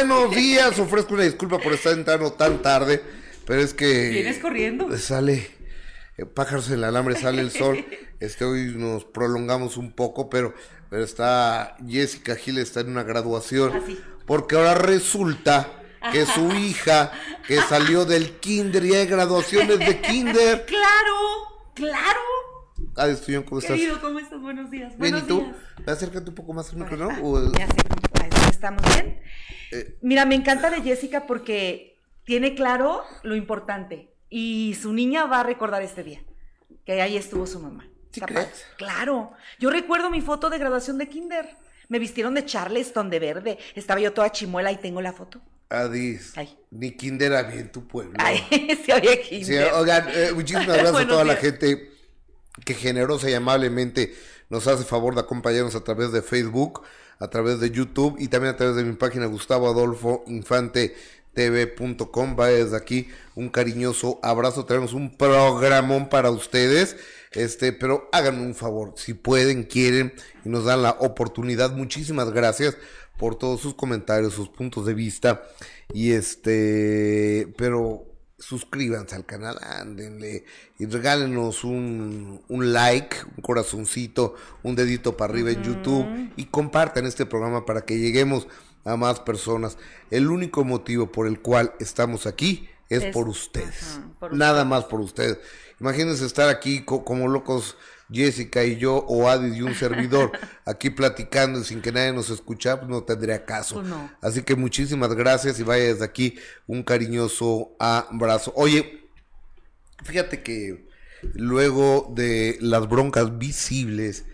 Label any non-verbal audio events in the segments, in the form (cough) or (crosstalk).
Buenos días, ofrezco una disculpa por estar entrando tan tarde, pero es que... ¿Vienes corriendo? Sale, eh, pájaros en el alambre, sale el sol, (laughs) este hoy nos prolongamos un poco, pero, pero está, Jessica Gil está en una graduación, Ah, sí. porque ahora resulta que su (laughs) hija, que salió del kinder, y hay graduaciones de kinder. (laughs) ¡Claro! ¡Claro! Adiós, Tuyón, ¿cómo estás? Querido, ¿cómo estás? Buenos días. Bien, Buenos ¿y tú? días. Acércate un poco más al micrófono. Ah, ¿no? Ahí ¿estamos bien? Eh. Mira, me encanta de Jessica porque tiene claro lo importante y su niña va a recordar este día, que ahí estuvo su mamá. ¿Sí crees? Claro. Yo recuerdo mi foto de graduación de kinder. Me vistieron de Charleston, de verde. Estaba yo toda chimuela y tengo la foto. Adis. Ay. Ni kinder había en tu pueblo. Ay, (laughs) sí había Sí, kinder. oigan, eh, muchísimas gracias a (laughs) Buenos toda la gente que generosa y amablemente nos hace favor de acompañarnos a través de Facebook, a través de YouTube y también a través de mi página Gustavo Adolfo Infante tv.com vaya desde aquí un cariñoso abrazo. Tenemos un programón para ustedes. Este pero hagan un favor si pueden quieren y nos dan la oportunidad muchísimas gracias por todos sus comentarios sus puntos de vista. Y este pero suscríbanse al canal, ándenle y regálenos un, un like, un corazoncito, un dedito para arriba en YouTube y compartan este programa para que lleguemos a más personas. El único motivo por el cual estamos aquí es, Es- por ustedes, por nada más por ustedes. Imagínense estar aquí co- como locos Jessica y yo o Adis y un servidor (laughs) aquí platicando y sin que nadie nos escuchara, pues no tendría caso. Pues no. Así que muchísimas gracias y vaya desde aquí un cariñoso abrazo. Oye, fíjate que luego de las broncas visibles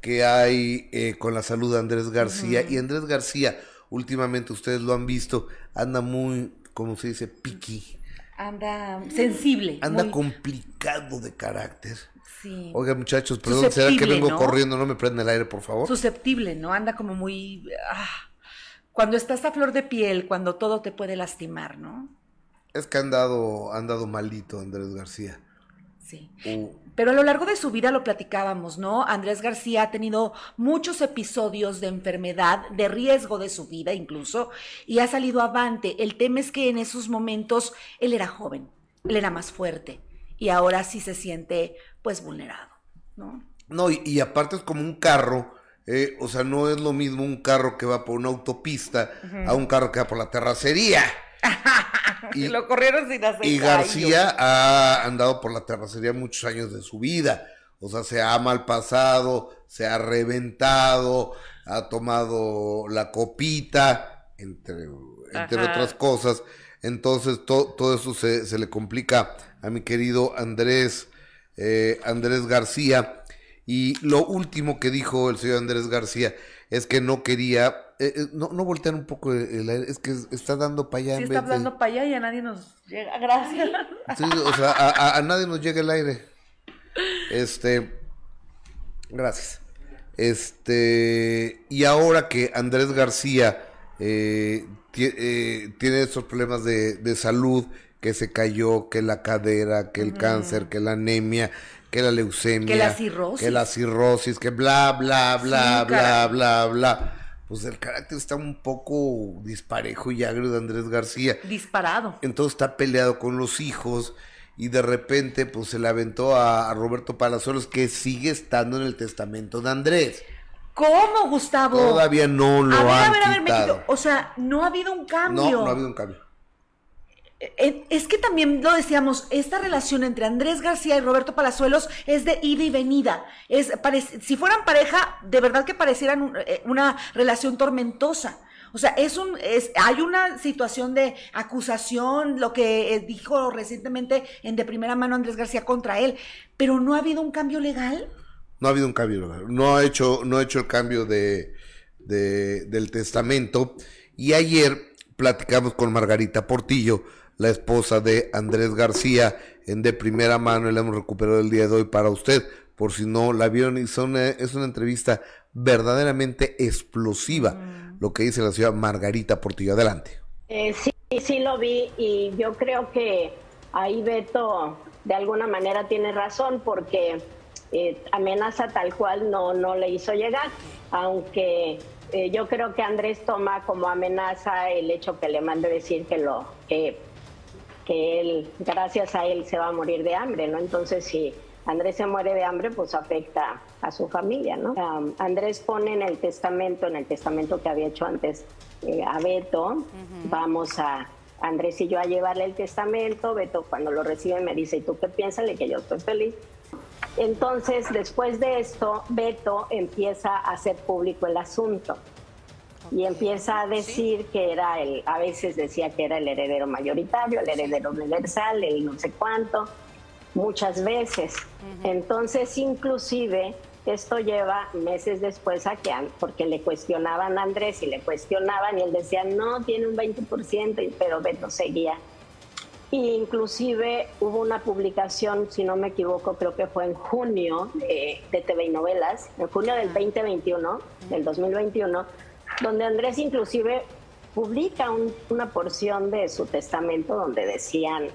que hay eh, con la salud de Andrés García, y Andrés García, últimamente ustedes lo han visto, anda muy, como se dice, piqui, Anda sensible. anda muy- complicado de carácter. Sí. Oiga, muchachos, perdón, será que vengo ¿no? corriendo, no me prende el aire, por favor. susceptible, ¿no? Anda como muy... ah, cuando estás a flor de piel, cuando todo te puede lastimar, ¿no? Es que han dado, han dado malito Andrés García. Sí. Uh, Pero a lo largo de su vida lo platicábamos, ¿no? Andrés García ha tenido muchos episodios de enfermedad, de riesgo de su vida incluso, y ha salido avante. El tema es que en esos momentos él era joven, él era más fuerte, y ahora sí se siente pues vulnerado, ¿no? No, y, y aparte es como un carro, eh, o sea, no es lo mismo un carro que va por una autopista a un carro que va por la terracería. (laughs) Y- lo corrieron sin hacer Y. García ha andado por la terracería muchos años de su vida. O sea, se ha malpasado, se ha reventado, ha tomado la copita, entre, entre otras cosas. Entonces, to- todo eso se, se le complica a mi querido Andrés, eh, Andrés García. Y lo último que dijo el señor Andrés García es que no quería, eh, eh, no, no voltear un poco el, aire, es que está dando para allá. Sí en está vez de- hablando para allá y a nadie nos llega. Gracias. Sí, o sea, a, a- a nadie nos llega el aire. Este. Gracias. Este. Y ahora que Andrés García eh, eh, tiene estos problemas de, de salud, que se cayó, que la cadera, que el cáncer, que la anemia, que la leucemia, Que la cirrosis. que la cirrosis, que bla, bla, bla, Sí, bla, caray. bla, bla. Pues el carácter está un poco disparejo y agrio de Andrés García Disparado. entonces está peleado con los hijos y de repente pues se le aventó a, a Roberto Palazuelos que sigue estando en el testamento de Andrés. ¿Cómo, Gustavo? Todavía no lo a ver, han a ver, a ver, quitado. O sea, no ha habido un cambio. no, no ha habido un cambio. Eh, Es que también lo decíamos, esta relación entre Andrés García y Roberto Palazuelos es de ida y venida. Es, si fueran pareja, de verdad que parecieran un- eh, una relación tormentosa. O sea, es un, es, hay una situación de acusación, lo que eh, dijo recientemente en de primera mano Andrés García contra él, pero no ha habido un cambio legal. No ha habido un cambio. No ha hecho, no ha hecho el cambio de- del testamento. Y ayer platicamos con Margarita Portillo, la esposa de Andrés García, en de primera mano, y la hemos recuperado el día de hoy para usted. Por si no la vieron, hizo una- es una entrevista verdaderamente explosiva, lo que dice la señora Margarita Portillo. Adelante. Eh, sí, sí lo vi y yo creo que ahí Beto de alguna manera tiene razón porque eh, amenaza tal cual no, no le hizo llegar, aunque eh, yo creo que Andrés toma como amenaza el hecho que le mande decir que lo que, que él, gracias a él, se va a morir de hambre, ¿no? Entonces, si Andrés se muere de hambre, pues afecta a su familia, ¿no? Andrés pone en el testamento, en el testamento que había hecho antes eh, a Beto, vamos a Andrés y yo a llevarle el testamento, Beto cuando lo recibe me dice, ¿y tú qué piensas? Le que yo estoy feliz. Entonces, después de esto, Beto empieza a hacer público el asunto y empieza a decir que era el, a veces decía que era el heredero mayoritario, el heredero universal, el no sé cuánto, muchas veces. Entonces, inclusive, esto lleva meses después a que, porque le cuestionaban a Andrés y le cuestionaban y él decía, no, tiene un 20%, pero Beto seguía. Y inclusive hubo una publicación, si no me equivoco, creo que fue en junio de, de TV y Novelas, en junio del 2021, del 2021, donde Andrés inclusive publica una porción de su testamento donde decían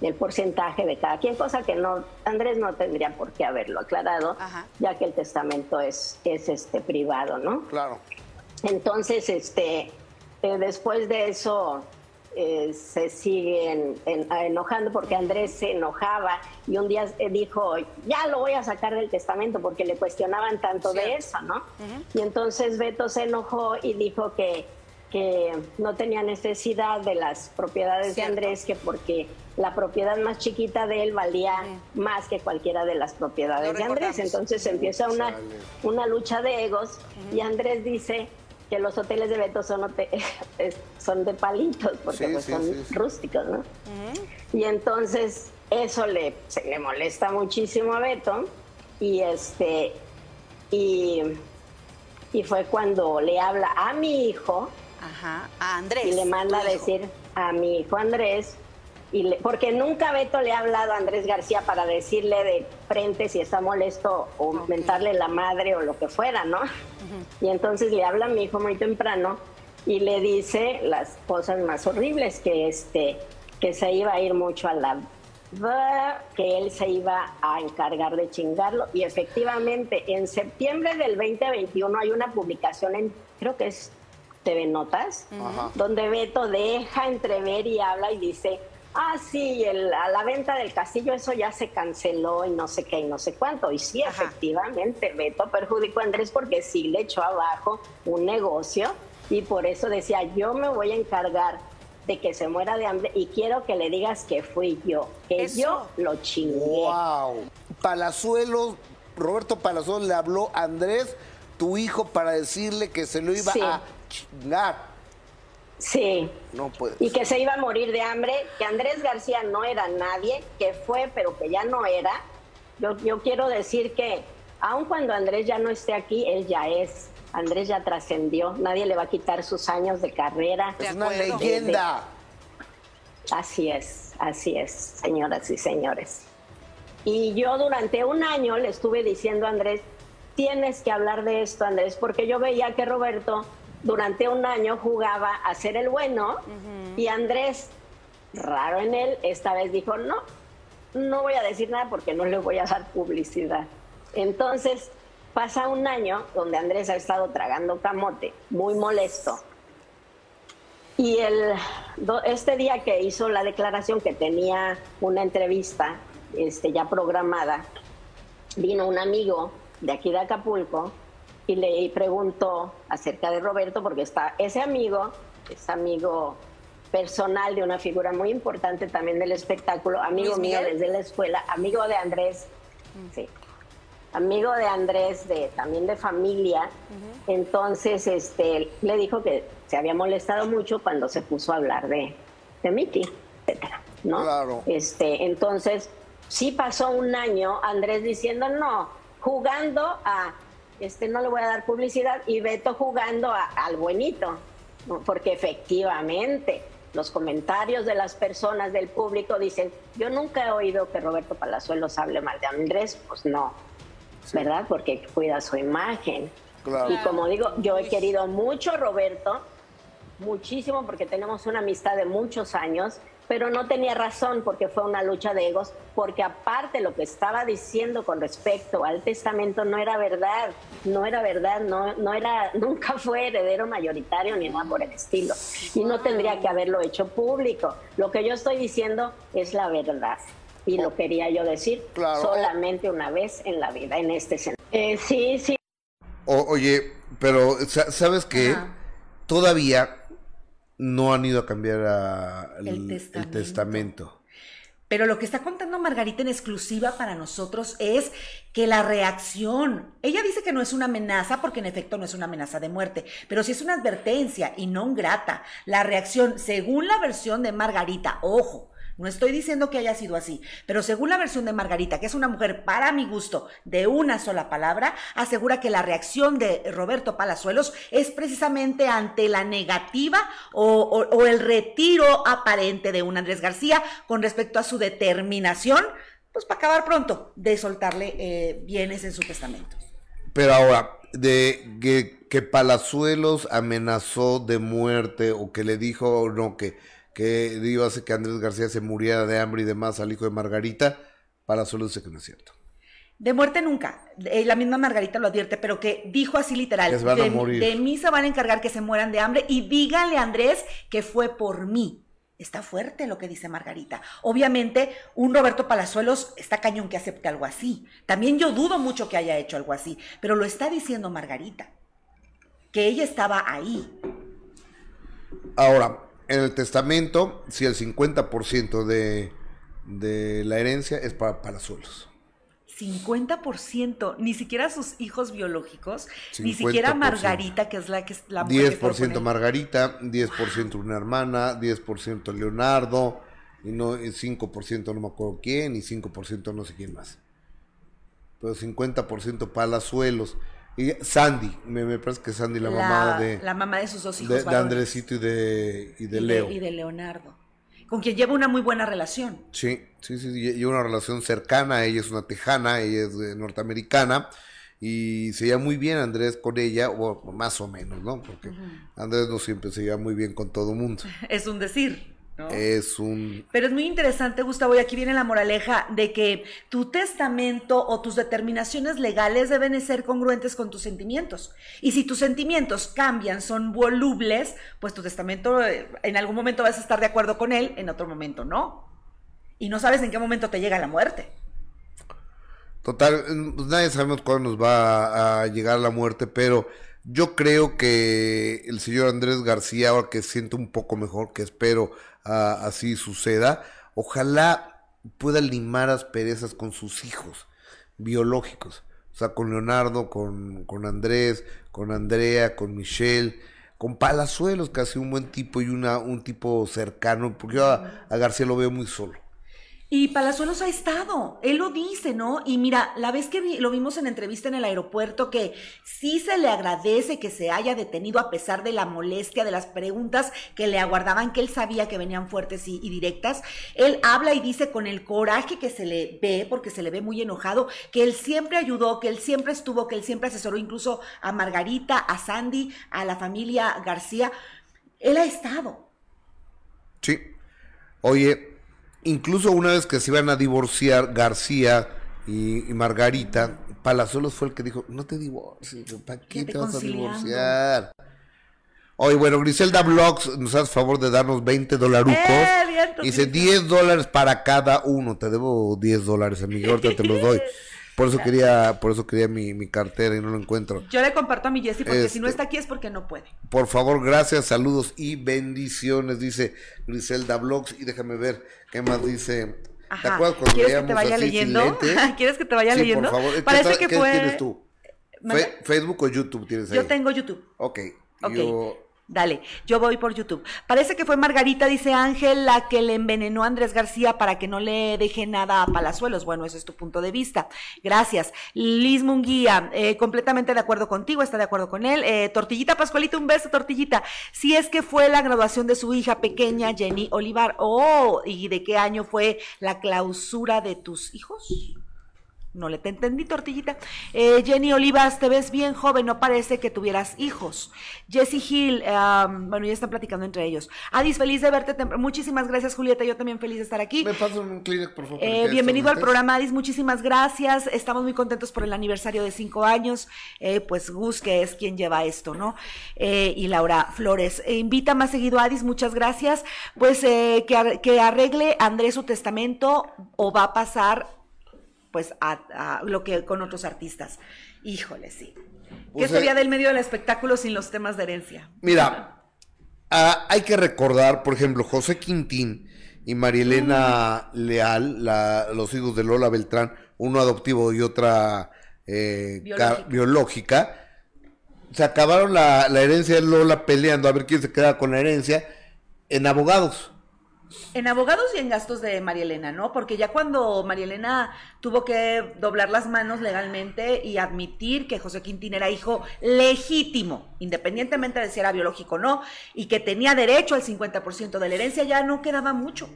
el porcentaje de cada quien, cosa que no Andrés no tendría por qué haberlo aclarado, ya que el testamento es, es este privado, ¿no? Claro. Entonces, este, eh, después de eso eh, se siguen enojando porque Andrés se enojaba y un día eh, dijo, ya lo voy a sacar del testamento porque le cuestionaban tanto de eso, ¿no? Y entonces Beto se enojó y dijo que que no tenía necesidad de las propiedades de Andrés, que porque la propiedad más chiquita de él valía más que cualquiera de las propiedades de Andrés. Entonces empieza una, una lucha de egos y Andrés dice que los hoteles de Beto son, (laughs) son de palitos, porque pues son rústicos, ¿no? Y entonces eso le, se le molesta muchísimo a Beto y este y, y fue cuando le habla a mi hijo Ajá, a Andrés. Y le manda a decir a mi hijo Andrés, y le, porque nunca Beto le ha hablado a Andrés García para decirle de frente si está molesto o mentarle la madre o lo que fuera, ¿no? Y entonces le habla a mi hijo muy temprano y le dice las cosas más horribles, que este que se iba a ir mucho a la que él se iba a encargar de chingarlo. Y efectivamente en septiembre del 2021 hay una publicación en creo que es TV Notas, donde Beto deja entrever y habla y dice, ah, sí, el, a la venta del castillo eso ya se canceló y no sé qué y no sé cuánto. Y sí, efectivamente, Beto perjudicó a Andrés porque sí le echó abajo un negocio y por eso decía, yo me voy a encargar de que se muera de hambre y quiero que le digas que fui yo, que yo lo chingué. ¡Wow! Palazuelos, Roberto Palazuelos le habló a Andrés, tu hijo, para decirle que se lo iba a chingar. Sí. No puede. Y que se iba a morir de hambre, que Andrés García no era nadie, que fue, pero que ya no era. Yo, yo quiero decir que, aun cuando Andrés ya no esté aquí, él ya es. Andrés ya trascendió, nadie le va a quitar sus años de carrera. Es una leyenda. Así es, así es, señoras y señores. Y yo durante un año le estuve diciendo a Andrés, tienes que hablar de esto, Andrés, porque yo veía que Roberto durante un año jugaba a ser el bueno y Andrés, raro en él, esta vez dijo, no, no voy a decir nada porque no le voy a dar publicidad. Entonces pasa un año donde Andrés ha estado tragando camote, muy molesto. Y el, este día que hizo la declaración que tenía una entrevista este, ya programada, vino un amigo de aquí de Acapulco y le preguntó acerca de Roberto porque está ese amigo, es amigo personal de una figura muy importante también del espectáculo, amigo mío desde la escuela, amigo de Andrés, mm. sí, amigo de Andrés, de también de familia. Entonces, este, le dijo que se había molestado mucho cuando se puso a hablar de, de Miki, etcétera, ¿no? Claro. Este, entonces, sí pasó un año Andrés diciendo no, jugando a, este no le voy a dar publicidad, y Beto jugando al buenito, porque efectivamente los comentarios de las personas del público dicen, yo nunca he oído que Roberto Palazuelos hable mal de Andrés, pues no, ¿verdad? Porque cuida su imagen. Y como digo, yo he querido mucho a Roberto, muchísimo, porque tenemos una amistad de muchos años pero no tenía razón porque fue una lucha de egos, porque aparte lo que estaba diciendo con respecto al testamento no era verdad, no era verdad, no, no era, (laughs) nunca fue heredero mayoritario ni nada por el estilo, y no tendría que haberlo hecho público. Lo que yo estoy diciendo es la verdad. Y lo quería yo decir solamente una vez en la vida, en este sentido. Eh, sí, sí. oye, pero ¿sabes qué? Todavía no han ido a cambiar el, testamento. Pero lo que está contando Margarita en exclusiva para nosotros es que la reacción, ella dice que no es una amenaza porque en efecto no es una amenaza de muerte, pero sí es una advertencia y no grata. La reacción, según la versión de Margarita, ojo, no estoy diciendo que haya sido así, pero según la versión de Margarita, que es una mujer para mi gusto de una sola palabra, asegura que la reacción de Roberto Palazuelos es precisamente ante la negativa o, el retiro aparente de un Andrés García con respecto a su determinación, pues para acabar pronto, de soltarle eh, bienes en su testamento. Pero ahora, de que, que Palazuelos amenazó de muerte o que le dijo no que que iba a hacer que Andrés García se muriera de hambre y demás al hijo de Margarita, para solo dice que no es cierto. De muerte nunca. Eh, la misma Margarita lo advierte, pero que dijo así literal. de, de mí se van a encargar que se mueran de hambre y díganle a Andrés que fue por mí. Está fuerte lo que dice Margarita. Obviamente, un Roberto Palazuelos está cañón que acepte algo así. También yo dudo mucho que haya hecho algo así, pero lo está diciendo Margarita, que ella estaba ahí. Ahora, en el testamento, si el 50% de, de la herencia es para Palazuelos. 50%, ni siquiera sus hijos biológicos, ni siquiera Margarita, que es la que es la 10% Margarita, 10% una hermana, 10% Leonardo, y no 5% no me acuerdo quién, y 5% no sé quién más. Pero 50% Palazuelos. Y Sandy, me, parece que Sandy, la, mamá de. La mamá de sus dos hijos. De, de Andresito y de, y de Leo. y de Leonardo. Con quien lleva una muy buena relación. Sí, sí, sí, lleva una relación cercana. Ella es una tejana, ella es norteamericana. Y se lleva muy bien Andrés con ella, o más o menos, ¿no? Porque Andrés no siempre se lleva muy bien con todo el mundo. (laughs) Es un decir. Es un... Pero es muy interesante, Gustavo, y aquí viene la moraleja de que tu testamento o tus determinaciones legales deben ser congruentes con tus sentimientos. Y si tus sentimientos cambian, son volubles, pues tu testamento eh, en algún momento vas a estar de acuerdo con él, en otro momento no. Y no sabes en qué momento te llega la muerte. Total, pues nadie sabemos cuándo nos va a llegar la muerte, pero yo creo que el señor Andrés García, ahora que siento un poco mejor, que espero así suceda, ojalá pueda limar asperezas con sus hijos biológicos. O sea, con Leonardo, con, con Andrés, con Andrea, con Michelle, con Palazuelos, que hace un buen tipo y una, un tipo cercano, porque yo a García lo veo muy solo. Y Palazuelos ha estado, él lo dice, ¿no? Y mira, la vez que lo vimos en entrevista en el aeropuerto, que sí se le agradece que se haya detenido a pesar de la molestia de las preguntas que le aguardaban, que él sabía que venían fuertes y, directas, él habla y dice con el coraje que se le ve, porque se le ve muy enojado, que él siempre ayudó, que él siempre estuvo, que él siempre asesoró incluso a Margarita, a Sandy, a la familia García. Él ha estado. Sí. Oye, incluso una vez que se iban a divorciar García y, Margarita, Palazuelos fue el que dijo, no te divorcies, ¿para qué te vas a divorciar? Oye, bueno, Griselda Blogs nos hace favor de darnos 20 dolarucos. Eh, dice 10 dólares para cada uno. Te debo 10 dólares, amigo, ahorita te los doy. (laughs) Por eso quería, por eso quería mi, mi, cartera y no lo encuentro. Yo le comparto a mi Jessy porque si no este, está aquí es porque no puede. Por favor, gracias, saludos y bendiciones, dice Griselda Blogs. Y déjame ver qué más dice. ¿Te acuerdas cuando ¿Quieres que te vaya leyendo? (laughs) ¿Quieres que te vaya leyendo? Por favor. Parece que fue. tienes tú? ¿Facebook o YouTube tienes ahí? Yo tengo YouTube. Ok. okay. Yo Dale, yo voy por YouTube. Parece que fue Margarita, dice Ángel, la que le envenenó a Andrés García para que no le deje nada a Palazuelos. Bueno, ese es tu punto de vista. Gracias. Liz Munguía, eh, completamente de acuerdo contigo, está de acuerdo con él. Eh, Tortillita Pascualita, un beso, Tortillita. Si es que fue la graduación de su hija pequeña, Jenny Olivar. Oh, ¿y de qué año fue la clausura de tus hijos? No le te entendí, tortillita. Eh, Jenny Olivas, te ves bien joven, no parece que tuvieras hijos. Jessie Hill, um, bueno, ya están platicando entre ellos. Adis, feliz de verte. Muchísimas gracias, Julieta. Yo también feliz de estar aquí. Me paso un por favor. Eh, bienvenido al programa, Adis. Muchísimas gracias. Estamos muy contentos por el aniversario de cinco años. Eh, pues Gus, que es quien lleva esto, ¿no? Y Laura Flores. Invita más seguido a Adis, muchas gracias. Pues eh, que, ar- que arregle Andrés su testamento o va a pasar pues a, a lo que con otros artistas. Híjole, sí. ¿Qué Pues, sería eh, del medio del espectáculo sin los temas de herencia? Mira, hay que recordar, por ejemplo, José Quintín y Marielena Leal, la- los hijos de Lola Beltrán, uno adoptivo y otra eh, ca- Biológica. biológica, se acabaron la, la herencia de Lola peleando a ver quién se queda con la herencia en abogados. En abogados y en gastos de María Elena, ¿no? Porque ya cuando María Elena tuvo que doblar las manos legalmente y admitir que José Quintín era hijo legítimo, independientemente de si era biológico o no, y que tenía derecho al 50% de la herencia, ya no quedaba mucho.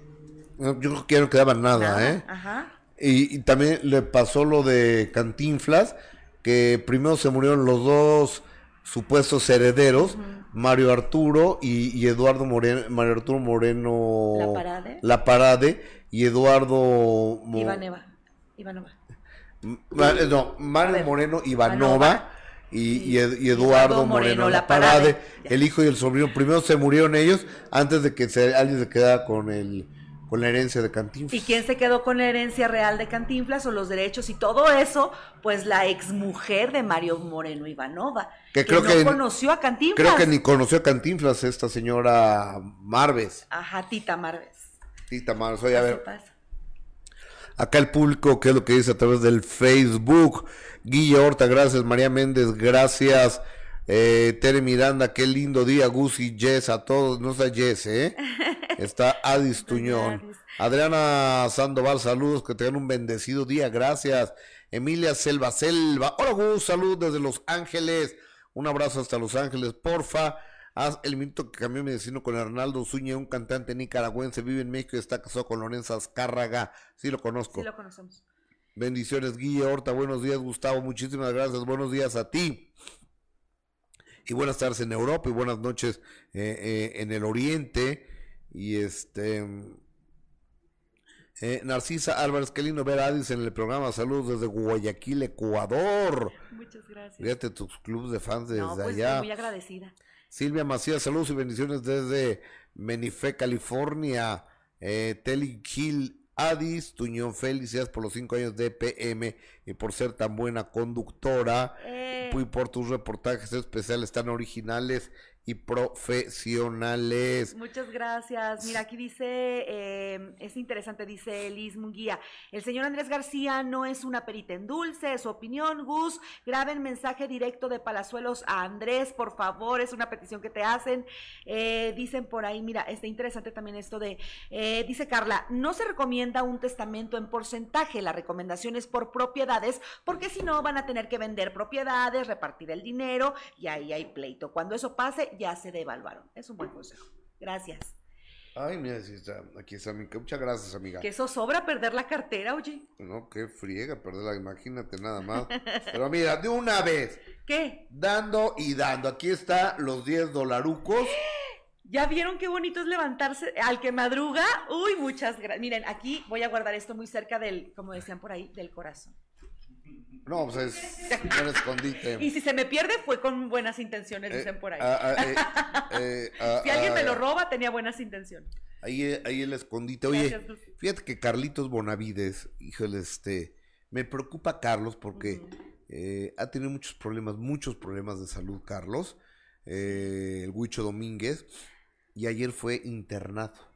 Yo creo que ya no quedaba nada, Nada. ¿eh? Ajá. Y, y también le pasó lo de Cantinflas, que primero se murieron los dos supuestos herederos, Mario Arturo y, y Eduardo Moreno, Mario Arturo Moreno La Parade. La Parade, y Eduardo. Ivanova. Ma- eh, no, Mario ver, Moreno Ivanova Ivanova. y, Eduardo Moreno La Parade, Ya. el hijo y el sobrino. Primero se murieron ellos antes de que se, alguien se quedara con el con la herencia de Cantinflas. ¿Y quién se quedó con la herencia real de Cantinflas o los derechos y todo eso? Pues la exmujer de Mario Moreno Ivanova, Que creo no que- conoció a Cantinflas. Creo que ni conoció a Cantinflas esta señora Marves. Ajá, Tita Marves. Tita Marves. Oye, a ver, pasa. acá el público, ¿qué es lo que dice a través del Facebook? Guille Horta, gracias. María Méndez, gracias. Eh, Tere Miranda, qué lindo día. Gus y Jess, a todos. No está Jess, ¿eh? (laughs) Está Adis Tuñón. Adriana Sandoval, saludos, que tengan un bendecido día, gracias. Emilia Selva Selva, hola Gus, salud desde Los Ángeles. Un abrazo hasta Los Ángeles, porfa. Haz el minuto que cambió mi destino con Arnaldo Zúñiga, un cantante nicaragüense, vive en México y está casado con Lorenza Azcárraga. Sí lo conozco. Sí lo conocemos. Bendiciones, Guille Horta. Buenos días, Gustavo. Muchísimas gracias. Buenos días a ti. Y buenas tardes en Europa y buenas noches eh, eh, en el Oriente. Y este. eh, Narcisa Álvarez, qué lindo ver a Adis en el programa. Saludos desde Guayaquil, Ecuador. Muchas gracias. Fíjate tus clubes de fans desde no, pues allá. estoy muy agradecida. Silvia Macías, saludos y bendiciones desde Menifé, California. Eh, Telly Gil Adis, Tuñón, felicidades por los cinco años de PM y por ser tan buena conductora. Eh, Y por tus reportajes especiales tan originales y profesionales. Muchas gracias. Mira, aquí dice, eh, es interesante, dice Liz Munguía. El señor Andrés García no es una perita en dulce, su opinión. Gus, graben mensaje directo de Palazuelos a Andrés, por favor, es una petición que te hacen. Eh, dicen por ahí, mira, está interesante también esto de, eh, dice Carla, no se recomienda un testamento en porcentaje, la recomendación es por propiedades, porque si no van a tener que vender propiedades, repartir el dinero y ahí hay pleito. Cuando eso pase, ya se devaluaron. Es un buen consejo. Gracias. Ay, mira, sí está, aquí está, amiga. Muchas gracias, amiga. Que eso sobra perder la cartera, oye. No, qué friega, perderla, imagínate nada más. (laughs) Pero mira, de una vez, ¿Qué? dando y dando. Aquí está los 10 dolarucos. (gasps) ¿Ya vieron qué bonito es levantarse al que madruga? Uy, muchas gracias. Miren, aquí voy a guardar esto muy cerca del, como decían por ahí, del corazón. No, pues es (laughs) un escondite. Y si se me pierde fue con buenas intenciones, Eh, dicen por ahí. ah, ah, eh, (laughs) eh, ah, si alguien me lo roba, tenía buenas intenciones. Ahí, ahí el escondite. Oye, Gracias, fíjate que Carlitos Bonavides, híjole, este, me preocupa Carlos porque eh, ha tenido muchos problemas, muchos problemas de salud, Carlos, eh, el Huicho Domínguez, y ayer fue internado.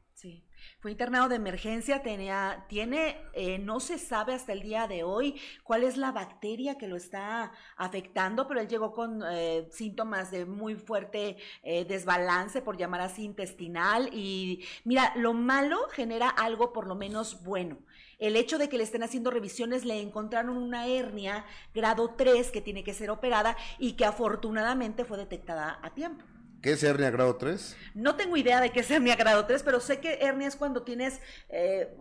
Fue internado de emergencia, tenía, tiene, eh, no se sabe hasta el día de hoy cuál es la bacteria que lo está afectando, pero él llegó con eh, síntomas de muy fuerte eh, desbalance, por llamar así, intestinal. Y mira, lo malo genera algo por lo menos bueno. El hecho de que le estén haciendo revisiones, le encontraron una hernia grado 3 que tiene que ser operada y que afortunadamente fue detectada a tiempo. ¿Qué es hernia grado 3? No tengo idea de qué es hernia grado 3, pero sé que hernia es cuando tienes eh,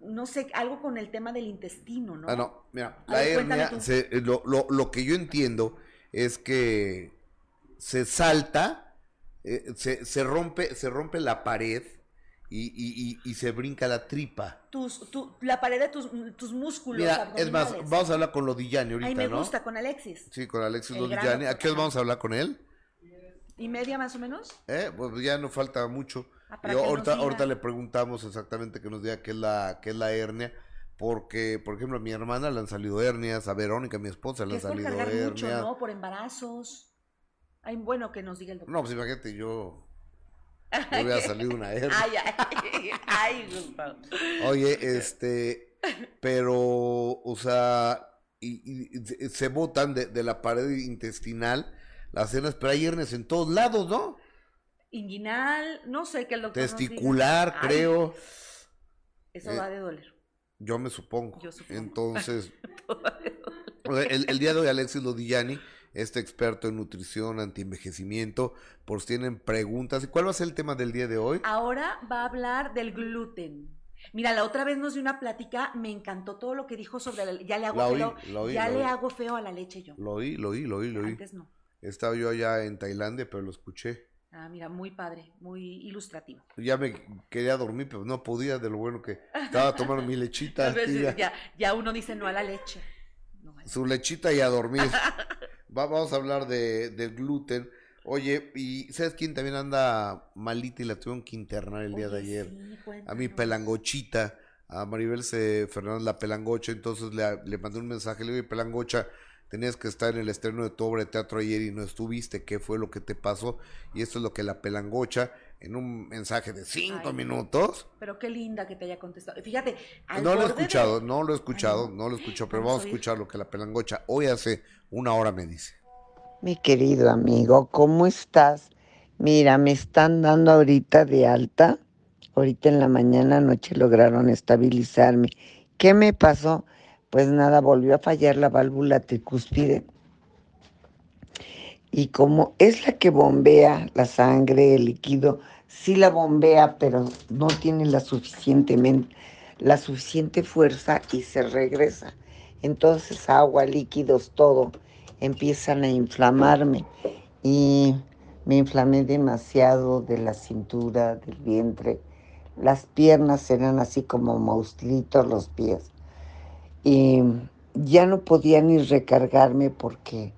no sé, algo con el tema del intestino, ¿no? Ah, no, mira, la hernia, lo, lo, lo, que yo entiendo es que se salta, eh, se, se, rompe, se rompe la pared y, y, y, se brinca la tripa. Tus, tu, la pared de tus, tus músculos. Mira, es más, vamos a hablar con Lodillani ahorita, Ay, me gusta, con Alexis. Sí, con Alexis Lodillani. ¿A qué hora vamos a hablar con él? ¿Y media más o menos? Eh, pues ya no falta mucho. Ah, ahorita, ahorita le preguntamos exactamente que nos diga qué es la, qué es la hernia. Porque, por ejemplo, a mi hermana le han salido hernias, a Verónica, mi esposa, le han salido hernias. Mucho, ¿no? Por embarazos. Ay, bueno que nos diga el doctor. No, pues imagínate, yo (laughs) me hubiera salido una hernia. Ay, ay, ay, Oye, este, pero, o sea, y, se botan de, de, la pared intestinal las hay hernias en todos lados, ¿no? Inguinal, no sé qué el doctor Testicular, creo. Eso va de doler. Yo me supongo. Yo supongo. Entonces, (laughs) el, el, día de hoy Alexis Lodillani este experto en nutrición, antienvejecimiento, por si tienen preguntas. ¿Y cuál va a ser el tema del día de hoy? Ahora va a hablar del gluten. Mira, la otra vez nos dio una plática, me encantó todo lo que dijo sobre la, ya le hago feo, ya le hago feo a la leche yo. Lo oí, lo oí, lo oí, lo oí. Antes no. Estaba yo allá en Tailandia, pero lo escuché. Ah, mira, muy padre, muy ilustrativo. Ya me quería dormir, pero no podía de lo bueno que estaba tomando mi lechita. (laughs) ya, ya uno dice no a la leche. Su lechita y a dormir. (laughs) vamos a hablar de, del gluten. Oye, ¿y sabes quién también anda malita y la tuvieron que internar el día de ayer? a mi pelangochita, a Maribel C. Fernández la pelangocha, entonces le, le mandé un mensaje, le digo, pelangocha, tenías que estar en el estreno de tu obra de teatro ayer y no estuviste, ¿qué fue lo que te pasó? Y esto es lo que la pelangocha, en un mensaje de cinco minutos. Pero qué linda que te haya contestado. Fíjate, no lo he escuchado, no lo he escuchado, no lo he escuchado, pero vamos, a escuchar lo que la pelangocha hoy hace una hora me dice. Mi querido amigo, ¿cómo estás? Mira, me están dando ahorita de alta. Ahorita en la mañana, anoche lograron estabilizarme. ¿Qué me pasó? Pues nada, volvió a fallar la válvula tricúspide. Y como es la que bombea la sangre, el líquido, sí la bombea, pero no tiene la, la suficiente fuerza y se regresa. Entonces agua, líquidos, todo empiezan a inflamarme. Y me inflamé demasiado de la cintura, del vientre. Las piernas eran así como monstruitos los pies y ya no podía ni recargarme porque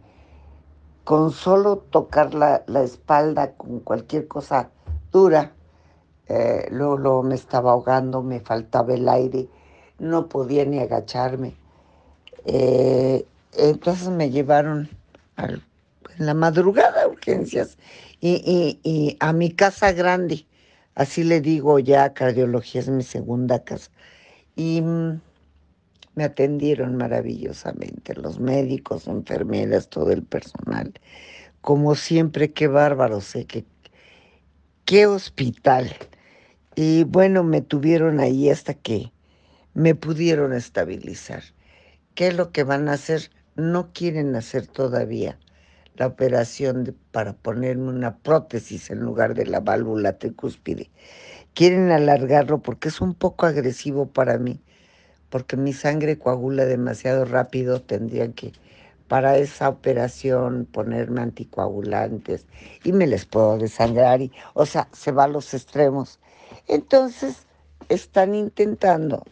con solo tocar la, espalda con cualquier cosa dura, eh, luego, me estaba ahogando, me faltaba el aire, no podía ni agacharme. Eh, entonces me llevaron en la madrugada a urgencias y, y, a mi casa grande, así le digo ya, cardiología es mi segunda casa. Y mm, me atendieron maravillosamente, los médicos, enfermeras, todo el personal. Como siempre, qué bárbaro, sé que qué hospital. Y bueno, me tuvieron ahí hasta que me pudieron estabilizar. ¿Qué es lo que van a hacer? No quieren hacer todavía la operación para ponerme una prótesis en lugar de la válvula tricúspide. Quieren alargarlo porque es un poco agresivo para mí porque mi sangre coagula demasiado rápido, tendrían que para esa operación ponerme anticoagulantes y me les puedo desangrar y, o sea, se va a los extremos. Entonces, están intentando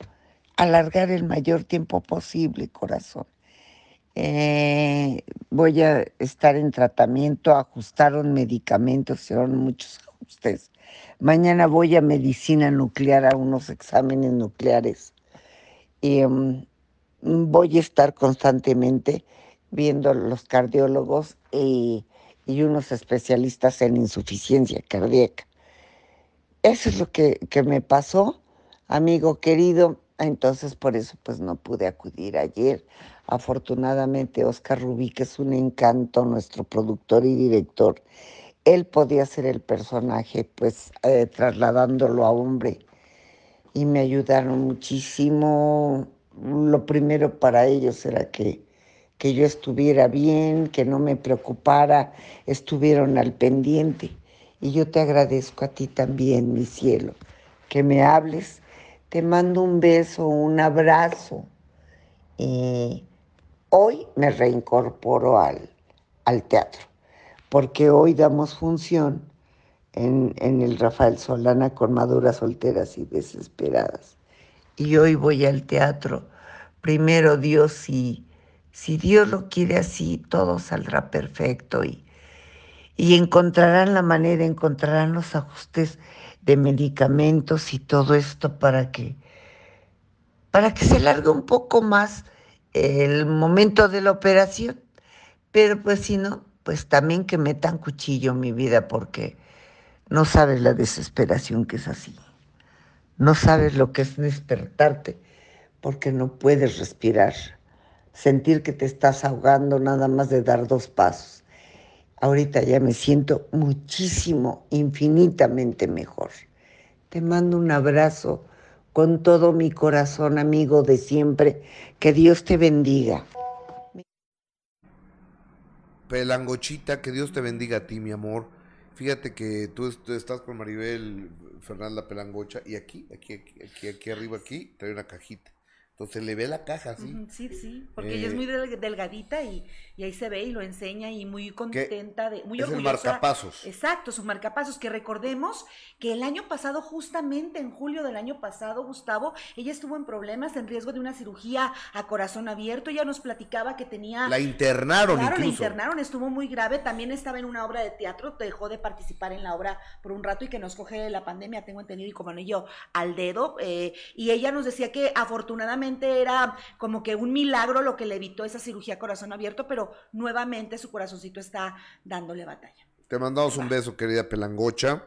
alargar el mayor tiempo posible, corazón. Eh, voy a estar en tratamiento, ajustaron medicamentos, hicieron muchos ajustes. Mañana voy a medicina nuclear, a unos exámenes nucleares y mm, voy a estar constantemente viendo los cardiólogos y, unos especialistas en insuficiencia cardíaca. Eso es lo que, que me pasó, amigo querido. Entonces por eso pues no pude acudir ayer. Afortunadamente Oscar Rubí, que es un encanto, nuestro productor y director, él podía ser el personaje pues eh, trasladándolo a hombre y me ayudaron muchísimo. Lo primero para ellos era que, que yo estuviera bien, que no me preocupara, estuvieron al pendiente. Y yo te agradezco a ti también, mi cielo, que me hables, Te mando un beso, un abrazo. Y hoy me reincorporo al, al teatro, porque hoy damos función en, el Rafael Solana con maduras solteras y desesperadas. Y hoy voy al teatro. Primero Dios, y si Dios lo quiere así, todo saldrá perfecto y, y encontrarán la manera, encontrarán los ajustes de medicamentos y todo esto para que para que se largue un poco más el momento de la operación. Pero pues si no, pues también que metan cuchillo en mi vida porque no sabes la desesperación que es así. No sabes lo que es despertarte porque no puedes respirar. Sentir que te estás ahogando nada más de dar dos pasos. Ahorita ya me siento muchísimo, infinitamente mejor. Te mando un abrazo con todo mi corazón, amigo de siempre. Que Dios te bendiga. Pelangochita, que Dios te bendiga a ti, mi amor. Fíjate que tú, estás con Maribel Fernanda Pelangocha y aquí, aquí, aquí, aquí, aquí arriba, aquí, trae una cajita. Entonces le ve la caja, ¿sí? Sí, sí, porque ella es eh, muy delgadita y, y, ahí se ve y lo enseña y muy contenta, de, muy es orgullosa. El marcapasos. Exacto, su marcapasos, que recordemos que el año pasado, justamente en julio del año pasado, Gustavo, ella estuvo en problemas, en riesgo de una cirugía a corazón abierto, ella nos platicaba que tenía... La internaron Claro, la internaron, estuvo muy grave, también estaba en una obra de teatro, dejó de participar en la obra por un rato y que nos coge la pandemia, tengo entendido, y como anillo al dedo, eh, y ella nos decía que afortunadamente era como que un milagro lo que le evitó esa cirugía corazón abierto, pero nuevamente su corazoncito está dándole batalla. Te mandamos un beso, querida Pelangocha.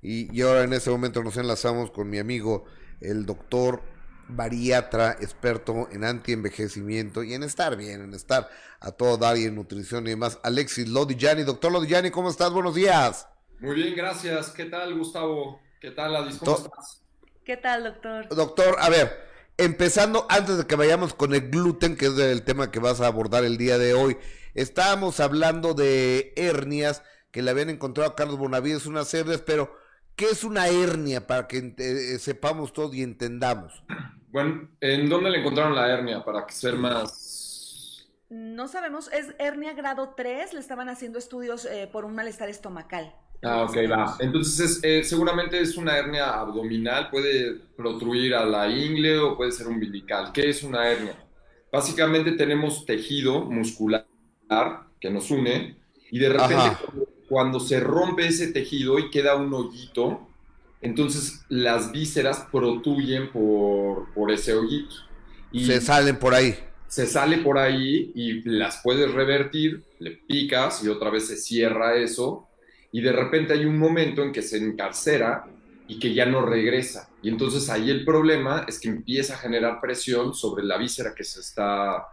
Y, y ahora en este momento nos enlazamos con mi amigo, el doctor bariatra, experto en antienvejecimiento y en estar bien, en estar a todo dar y en nutrición y demás. Alexis Lodillani, doctor Lodillani, ¿cómo estás? Buenos días. Muy bien, gracias. ¿Qué tal, Gustavo? ¿Qué tal, Adis? ¿Cómo estás? ¿Qué tal, doctor? Doctor, a ver, empezando antes de que vayamos con el gluten, que es el tema que vas a abordar el día de hoy, estábamos hablando de hernias que le habían encontrado a Carlos Bonavides unas hernias, pero ¿qué es una hernia para que eh, sepamos todo y entendamos? Bueno, ¿en dónde le encontraron la hernia para que ser más? No sabemos, es hernia grado 3, le estaban haciendo estudios eh, por un malestar estomacal. Ah, ok, va. Entonces, eh, seguramente es una hernia abdominal, puede protruir a la ingle o puede ser umbilical. ¿Qué es una hernia? Básicamente tenemos tejido muscular que nos une y de repente cuando se rompe ese tejido y queda un hoyito, entonces las vísceras protruyen por, por ese hoyito. Y se salen por ahí. Se sale por ahí y las puedes revertir, le picas y otra vez se cierra eso y de repente hay un momento en que se encarcera y que ya no regresa. Y entonces ahí el problema es que empieza a generar presión sobre la víscera que se está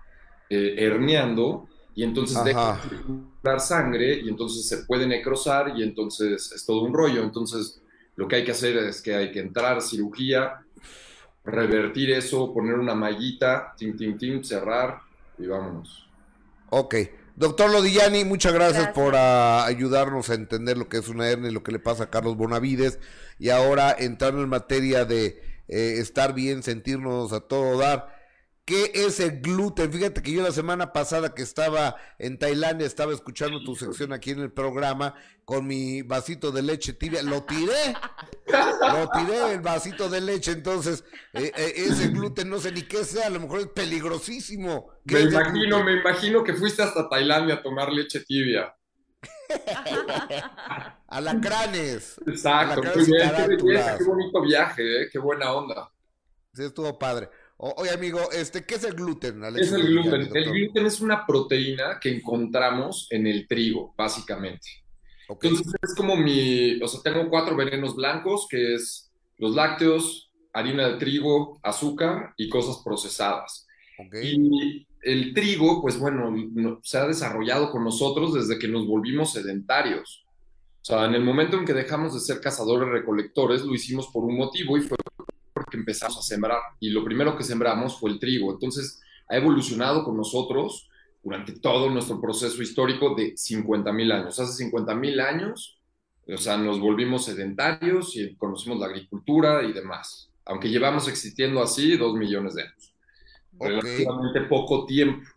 eh, herniando y entonces deja de circular sangre y entonces se puede necrosar y entonces es todo un rollo. Entonces lo que hay que hacer es que hay que entrar a cirugía, revertir eso, poner una mallita, tim, tim, tim, cerrar y vámonos. Ok. Doctor Lodillani, muchas gracias, por ah, ayudarnos a entender lo que es una hernia y lo que le pasa a Carlos Bonavides. Y ahora entrando en materia de eh, estar bien, sentirnos a todo dar. ¿Qué es el gluten? Fíjate que yo la semana pasada que estaba en Tailandia, estaba escuchando tu sección aquí en el programa con mi vasito de leche tibia. Lo tiré, lo tiré el vasito de leche. Entonces, eh, eh, ese gluten no sé ni qué sea, a lo mejor es peligrosísimo. Me imagino, me imagino que fuiste hasta Tailandia a tomar leche tibia. (laughs) Alacranes. Exacto, muy bien, qué, bonito viaje, ¿eh? qué buena onda. Sí, estuvo padre oye, amigo, este, ¿qué es el gluten? es el gluten? el gluten es una proteína que encontramos en el trigo, básicamente. Entonces es como mi, o sea, tengo cuatro venenos blancos, que es los lácteos, harina de trigo, azúcar y cosas procesadas. Y el trigo, pues bueno, se ha desarrollado con nosotros desde que nos volvimos sedentarios. O sea, en el momento en que dejamos de ser cazadores recolectores, lo hicimos por un motivo y fue porque empezamos a sembrar y lo primero que sembramos fue el trigo. Entonces ha evolucionado con nosotros durante todo nuestro proceso histórico de 50 mil años. Hace 50 mil años, o sea, nos volvimos sedentarios y conocimos la agricultura y demás. aunque llevamos existiendo así dos millones de años. Relativamente poco tiempo.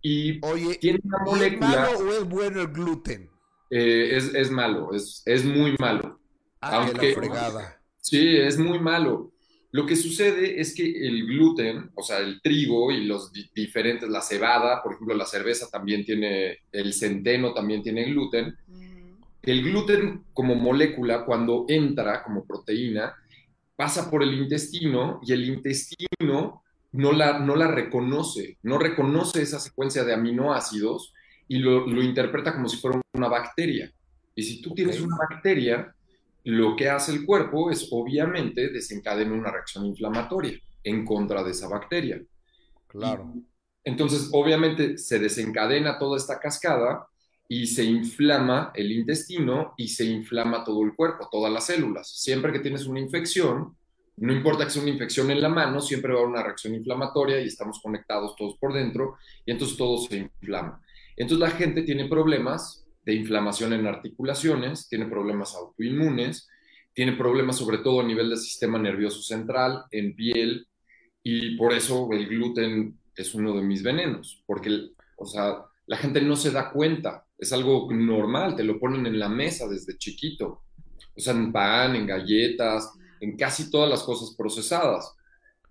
Y tiene una molécula. ¿Es malo o es bueno el gluten? Eh, es, malo, es, es muy malo. Ah, aunque, fregada. Sí, es muy malo. Lo que sucede es que el gluten, o sea, el trigo y los diferentes, la cebada, por ejemplo, la cerveza también tiene, el centeno también tiene gluten. El gluten como molécula, cuando entra como proteína, pasa por el intestino y el intestino no la, no la reconoce, no reconoce esa secuencia de aminoácidos y lo, interpreta como si fuera una bacteria. Y si tú tienes una bacteria, lo que hace el cuerpo es obviamente desencadenar una reacción inflamatoria en contra de esa bacteria. Claro. entonces, obviamente se desencadena toda esta cascada y se inflama el intestino y se inflama todo el cuerpo, todas las células. Siempre que tienes una infección, no importa que sea una infección en la mano, siempre va a haber una reacción inflamatoria y estamos conectados todos por dentro y entonces todo se inflama. Entonces la gente tiene problemas de inflamación en articulaciones, tiene problemas autoinmunes, tiene problemas sobre todo a nivel del sistema nervioso central, en piel, y por eso el gluten es uno de mis venenos, porque, o sea, la gente no se da cuenta, es algo normal, te lo ponen en la mesa desde chiquito, o sea, en pan, en galletas, en casi todas las cosas procesadas.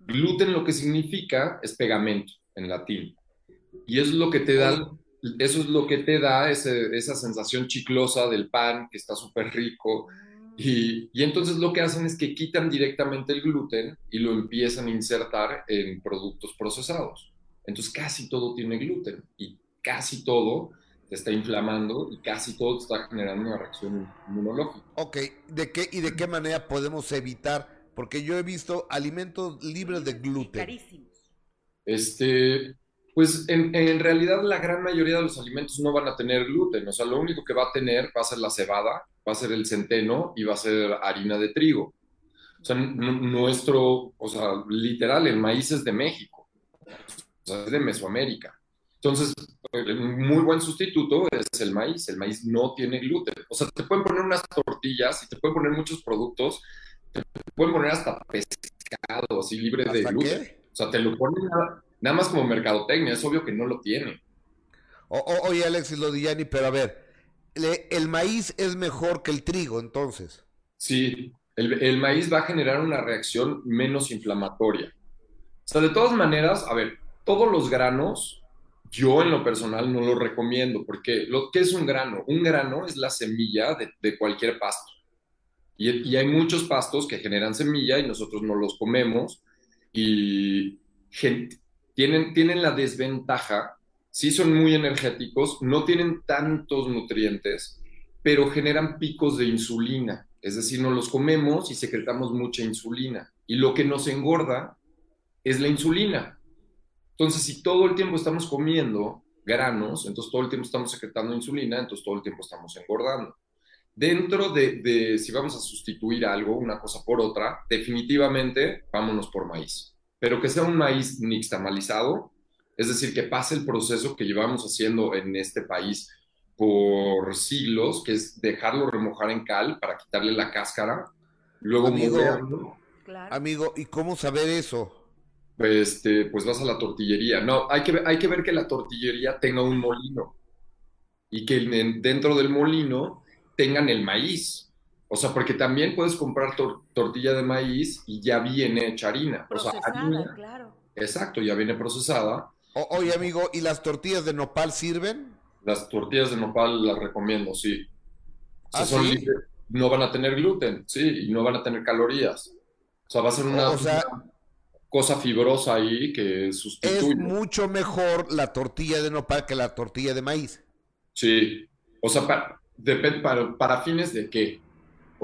Gluten lo que significa es pegamento en latín, y es lo que te da eso es lo que te da esa sensación chiclosa del pan, que está súper rico. Y, y, entonces lo que hacen es que quitan directamente el gluten y lo empiezan a insertar en productos procesados. Entonces casi todo tiene gluten y casi todo te está inflamando y casi todo está generando una reacción inmunológica. Ok, ¿de qué y de qué manera podemos evitar? Porque yo he visto alimentos libres de gluten. Carísimos. Este, pues en, realidad la gran mayoría de los alimentos no van a tener gluten, o sea, lo único que va a tener va a ser la cebada, va a ser el centeno y va a ser harina de trigo. O sea, nuestro, o sea, literal, el maíz es de México, o sea, es de Mesoamérica. Entonces, un muy buen sustituto es el maíz. El maíz no tiene gluten. O sea, te pueden poner unas tortillas y te pueden poner muchos productos, te pueden poner hasta pescado así libre de gluten. O sea, te lo ponen Nada más como mercadotecnia, es obvio que no lo tiene. oye, Alexis Lodiani, pero a ver, el maíz es mejor que el trigo, entonces. Sí, el, maíz va a generar una reacción menos inflamatoria. O sea, de todas maneras, a ver, todos los granos, yo en lo personal no los recomiendo, porque lo que es un grano, un grano es la semilla de, cualquier pasto. Y, y, hay muchos pastos que generan semilla y nosotros no los comemos. Y gente, tienen, la desventaja, sí son muy energéticos, no tienen tantos nutrientes, pero generan picos de insulina. Es decir, nos los comemos y secretamos mucha insulina. Y lo que nos engorda es la insulina. Entonces, si todo el tiempo estamos comiendo granos, entonces todo el tiempo estamos secretando insulina, entonces todo el tiempo estamos engordando. Dentro de, de si vamos a sustituir algo, una cosa por otra, definitivamente vámonos por maíz pero que sea un maíz nixtamalizado, es decir, que pase el proceso que llevamos haciendo en este país por siglos, que es dejarlo remojar en cal para quitarle la cáscara, luego amigo, Amigo, ¿y cómo saber eso? Pues, este, pues vas a la tortillería. No, hay que, hay que ver que la tortillería tenga un molino y que dentro del molino tengan el maíz. O sea, porque también puedes comprar tortilla de maíz y ya viene hecha harina. Procesada, claro. Exacto, ya viene procesada. oye, amigo, ¿y las tortillas de nopal sirven? Las tortillas de nopal las recomiendo, sí. ¿Ah, no van a tener gluten, sí, y no van a tener calorías. O sea, va a ser una, cosa fibrosa ahí que sustituye. Es mucho mejor la tortilla de nopal que la tortilla de maíz. Sí. O sea, depende para, para fines de qué.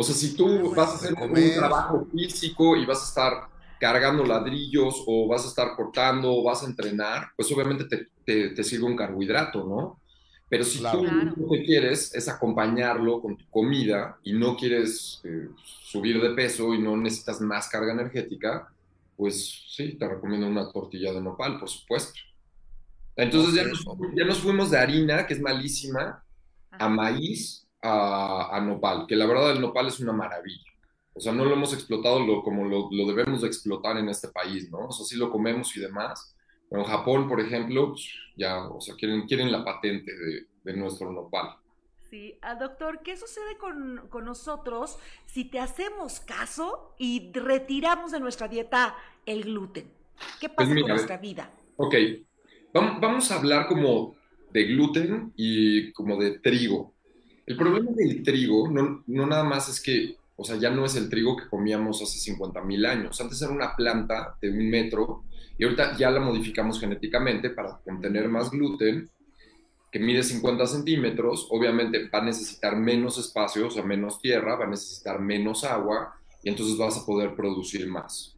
O sea, si tú vas a hacer un trabajo físico y vas a estar cargando ladrillos o vas a estar cortando o vas a entrenar, pues obviamente te, te, sirve un carbohidrato, ¿no? Pero si tú lo que quieres es acompañarlo con tu comida y no quieres eh, subir de peso y no necesitas más carga energética, pues sí, te recomiendo una tortilla de nopal, por supuesto. Entonces ya, nos, ya nos fuimos de harina, que es malísima, a maíz a, nopal, que la verdad el nopal es una maravilla. O sea, no lo hemos explotado lo, como lo, lo, debemos de explotar en este país, ¿no? O sea, sí lo comemos y demás. Pero en Japón, por ejemplo, pues, ya, o sea, quieren, quieren la patente de, de nuestro nopal. Sí, ah, doctor, ¿qué sucede con, con, nosotros si te hacemos caso y retiramos de nuestra dieta el gluten? ¿Qué pues pasa con nuestra vida? Ok, vamos a hablar como de gluten y como de trigo. El problema del trigo no, no nada más es que, o sea, ya no es el trigo que comíamos hace 50 mil años. Antes era una planta de un metro y ahorita ya la modificamos genéticamente para contener más gluten, que mide 50 centímetros. Obviamente va a necesitar menos espacio, o sea, menos tierra, va a necesitar menos agua y entonces vas a poder producir más.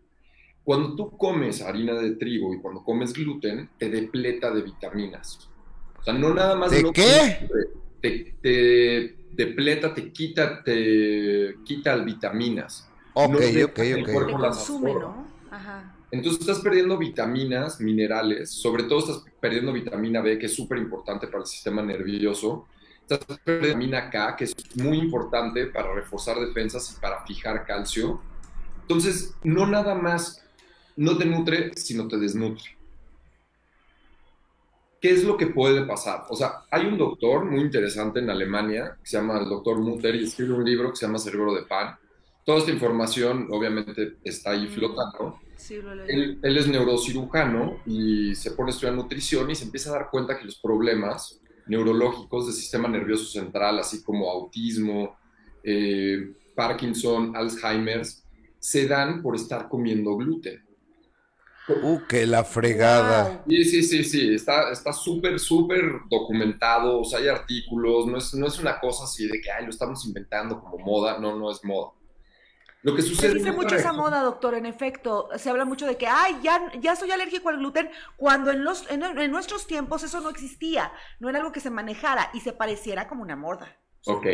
Cuando tú comes harina de trigo y cuando comes gluten, te depleta de vitaminas. O sea, no nada más... ¿De qué? Te, te depleta, te quita, te quita vitaminas. Ok, ok, ok. consume, ¿no? Ajá. Entonces estás perdiendo vitaminas, minerales, sobre todo estás perdiendo vitamina B, que es súper importante para el sistema nervioso. Estás perdiendo vitamina K, que es muy importante para reforzar defensas y para fijar calcio. Entonces, no nada más no te nutre, sino te desnutre. ¿Qué es lo que puede pasar? O sea, hay un doctor muy interesante en Alemania, que se llama el doctor Mutter, y escribe un libro que se llama Cerebro de Pan. Toda esta información obviamente está ahí mm. flotando. Sí, lo él, él, es neurocirujano y se pone a estudiar nutrición y se empieza a dar cuenta que los problemas neurológicos del sistema nervioso central, así como autismo, eh, Parkinson, Alzheimer, se dan por estar comiendo gluten. Uh, que la fregada. Sí, sí, sí, sí, está súper, súper documentado, o sea, hay artículos, no es, no es una cosa así de que, ay, lo estamos inventando como moda, no, no es moda. Lo que sucede... Se dice mucho esa moda, doctor, en efecto, se habla mucho de que, ay, ya, ya soy alérgico al gluten, cuando en, los, en, nuestros tiempos eso no existía, no era algo que se manejara y se pareciera como una moda. Ok,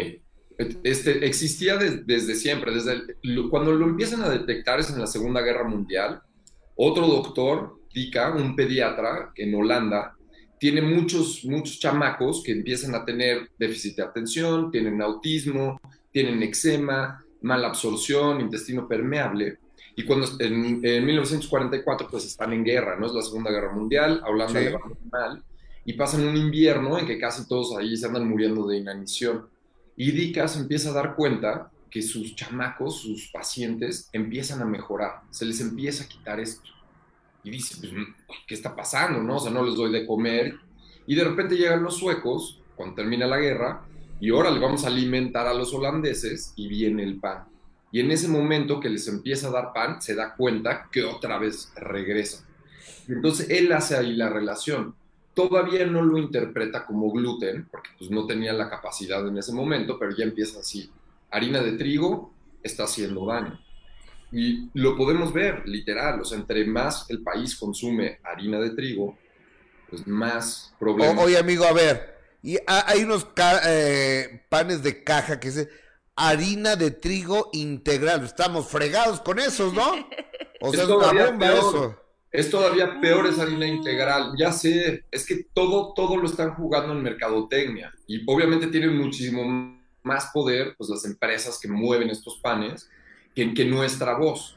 este, existía desde siempre, desde cuando lo empiezan a detectar es en la Segunda Guerra Mundial, otro doctor, Dika, un pediatra en Holanda, tiene muchos, muchos chamacos que empiezan a tener déficit de atención, tienen autismo, tienen eczema, mala absorción, intestino permeable. Y cuando en, 1944 pues están en guerra, ¿no? Es la Segunda Guerra Mundial, Holanda le va mal, y pasan un invierno en que casi todos ahí se andan muriendo de inanición. Y Dika se empieza a dar cuenta que sus chamacos, sus pacientes, empiezan a mejorar, se les empieza a quitar esto. Y dice, pues, ¿qué está pasando? No? O sea, no les doy de comer. Y de repente llegan los suecos, cuando termina la guerra, y ahora le vamos a alimentar a los holandeses y viene el pan. Y en ese momento que les empieza a dar pan, se da cuenta que otra vez regresa. entonces él hace ahí la relación. Todavía no lo interpreta como gluten, porque pues no tenía la capacidad en ese momento, pero ya empieza así harina de trigo está haciendo daño. Y lo podemos ver, literal, o sea, entre más el país consume harina de trigo, pues más problemas. oye, amigo, a ver, y hay unos eh, panes de caja que dice harina de trigo integral. Estamos fregados con esos, ¿no? O sea, es, todavía bomba peor, eso. Es todavía peor esa harina integral. Ya sé, es que todo, todo lo están jugando en mercadotecnia. Y obviamente tienen muchísimo más poder, pues las empresas que mueven estos panes, que, que nuestra voz.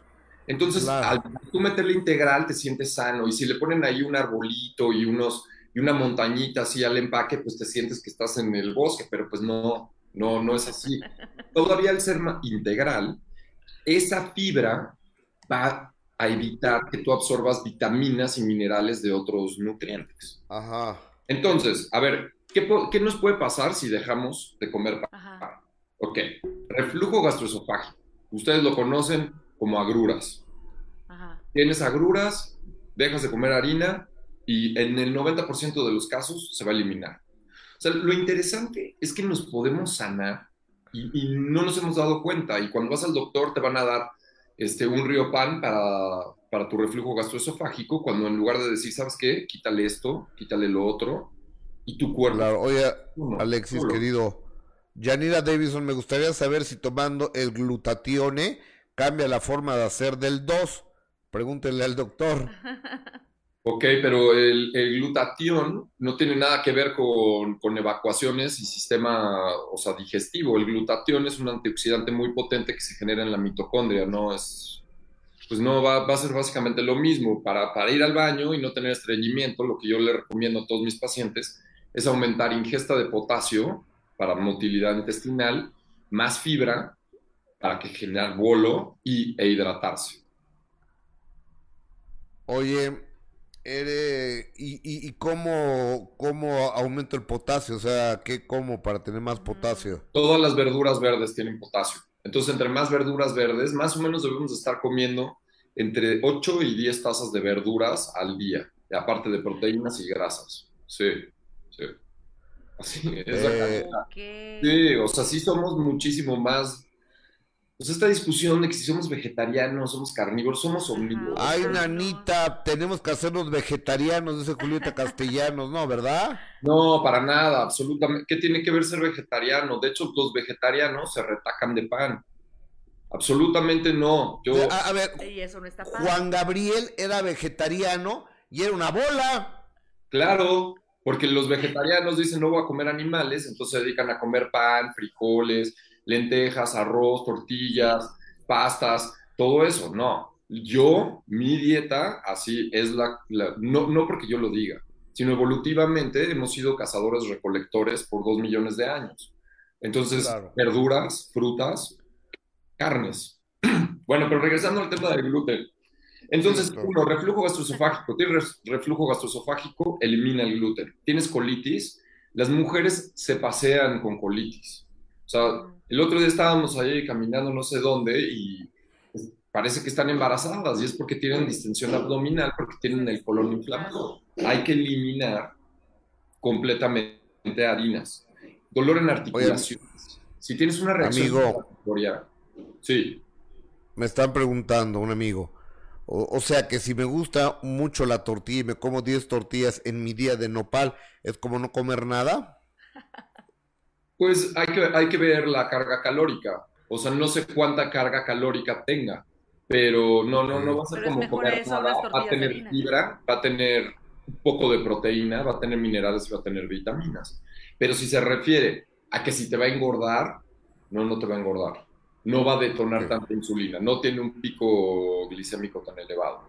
Entonces, al tú meterle integral, te sientes sano. Y si le ponen ahí un arbolito y, unos, y una montañita así al empaque, pues te sientes que estás en el bosque, pero pues no, no, no es así. (laughs) Todavía al ser integral, esa fibra va a evitar que tú absorbas vitaminas y minerales de otros nutrientes. Ajá. Entonces, a ver, ¿Qué, nos puede pasar si dejamos de comer pan? Ok, reflujo gastroesofágico. Ustedes lo conocen como agruras. Tienes agruras, dejas de comer harina y en el 90% de los casos se va a eliminar. O sea, lo interesante es que nos podemos sanar y, no nos hemos dado cuenta. Y cuando vas al doctor te van a dar este, un río pan para, para tu reflujo gastroesofágico, cuando en lugar de decir, ¿sabes qué? Quítale esto, quítale lo otro, y tu cuerpo. Claro, oye, Alexis, querido, Yanira Davison, me gustaría saber si tomando el glutatione cambia la forma de hacer del 2. Pregúntele al doctor. (laughs) Ok, pero el, glutatión no tiene nada que ver con, evacuaciones y sistema, o sea, digestivo. El glutatión es un antioxidante muy potente que se genera en la mitocondria, ¿no? Es, pues no, va, va a ser básicamente lo mismo. Para, para, ir al baño y no tener estreñimiento, lo que yo le recomiendo a todos mis pacientes es aumentar ingesta de potasio para motilidad intestinal, más fibra para que generar bolo y, e hidratarse. Oye, ¿y, y, cómo, cómo, aumento el potasio? O sea, ¿qué como para tener más potasio? Todas las verduras verdes tienen potasio. Entonces, entre más verduras verdes, más o menos debemos estar comiendo entre 8 y 10 tazas de verduras al día, aparte de proteínas y grasas. Sí, sí. Así es la eh, Sí, o sea, sí somos muchísimo más pues esta discusión de que si somos vegetarianos, somos carnívoros, somos omnívoros. Ay, nanita, tenemos que hacernos vegetarianos, dice Julieta Castellanos, ¿no? ¿Verdad? No, para nada, absolutamente. ¿Qué tiene que ver ser vegetariano? De hecho, los vegetarianos se retacan de pan. Absolutamente no. Yo... A, ver, Juan Gabriel era vegetariano y era una bola. Claro, porque los vegetarianos dicen no voy a comer animales, entonces se dedican a comer pan, frijoles, lentejas, arroz, tortillas, pastas, todo eso. No, yo, mi dieta, así es la, no, no porque yo lo diga, sino evolutivamente hemos sido cazadores recolectores por dos millones de años. Entonces, verduras, frutas, carnes. (clears throat) bueno, pero regresando al tema del gluten. Entonces, uno, reflujo gastroesofágico. Tienes reflujo gastroesofágico, elimina el gluten. Tienes colitis. Las mujeres se pasean con colitis. O sea, el otro día estábamos ahí caminando no sé dónde y parece que están embarazadas y es porque tienen distensión abdominal, porque tienen el colon inflamado. Hay que eliminar completamente harinas. Dolor en articulaciones. si tienes una reacción amigo, sí. Me están preguntando un amigo. O, o, sea que si me gusta mucho la tortilla y me como 10 tortillas en mi día de nopal, ¿es como no comer nada? Pues hay que, hay que ver la carga calórica. O sea, no sé cuánta carga calórica tenga, pero no, no, no va a ser como comer nada. Va a tener fibra, va a tener un poco de proteína, va a tener minerales y va a tener vitaminas. Pero si se refiere a que si te va a engordar, no, no te va a engordar. No va a detonar tanta insulina, no tiene un pico glicémico tan elevado.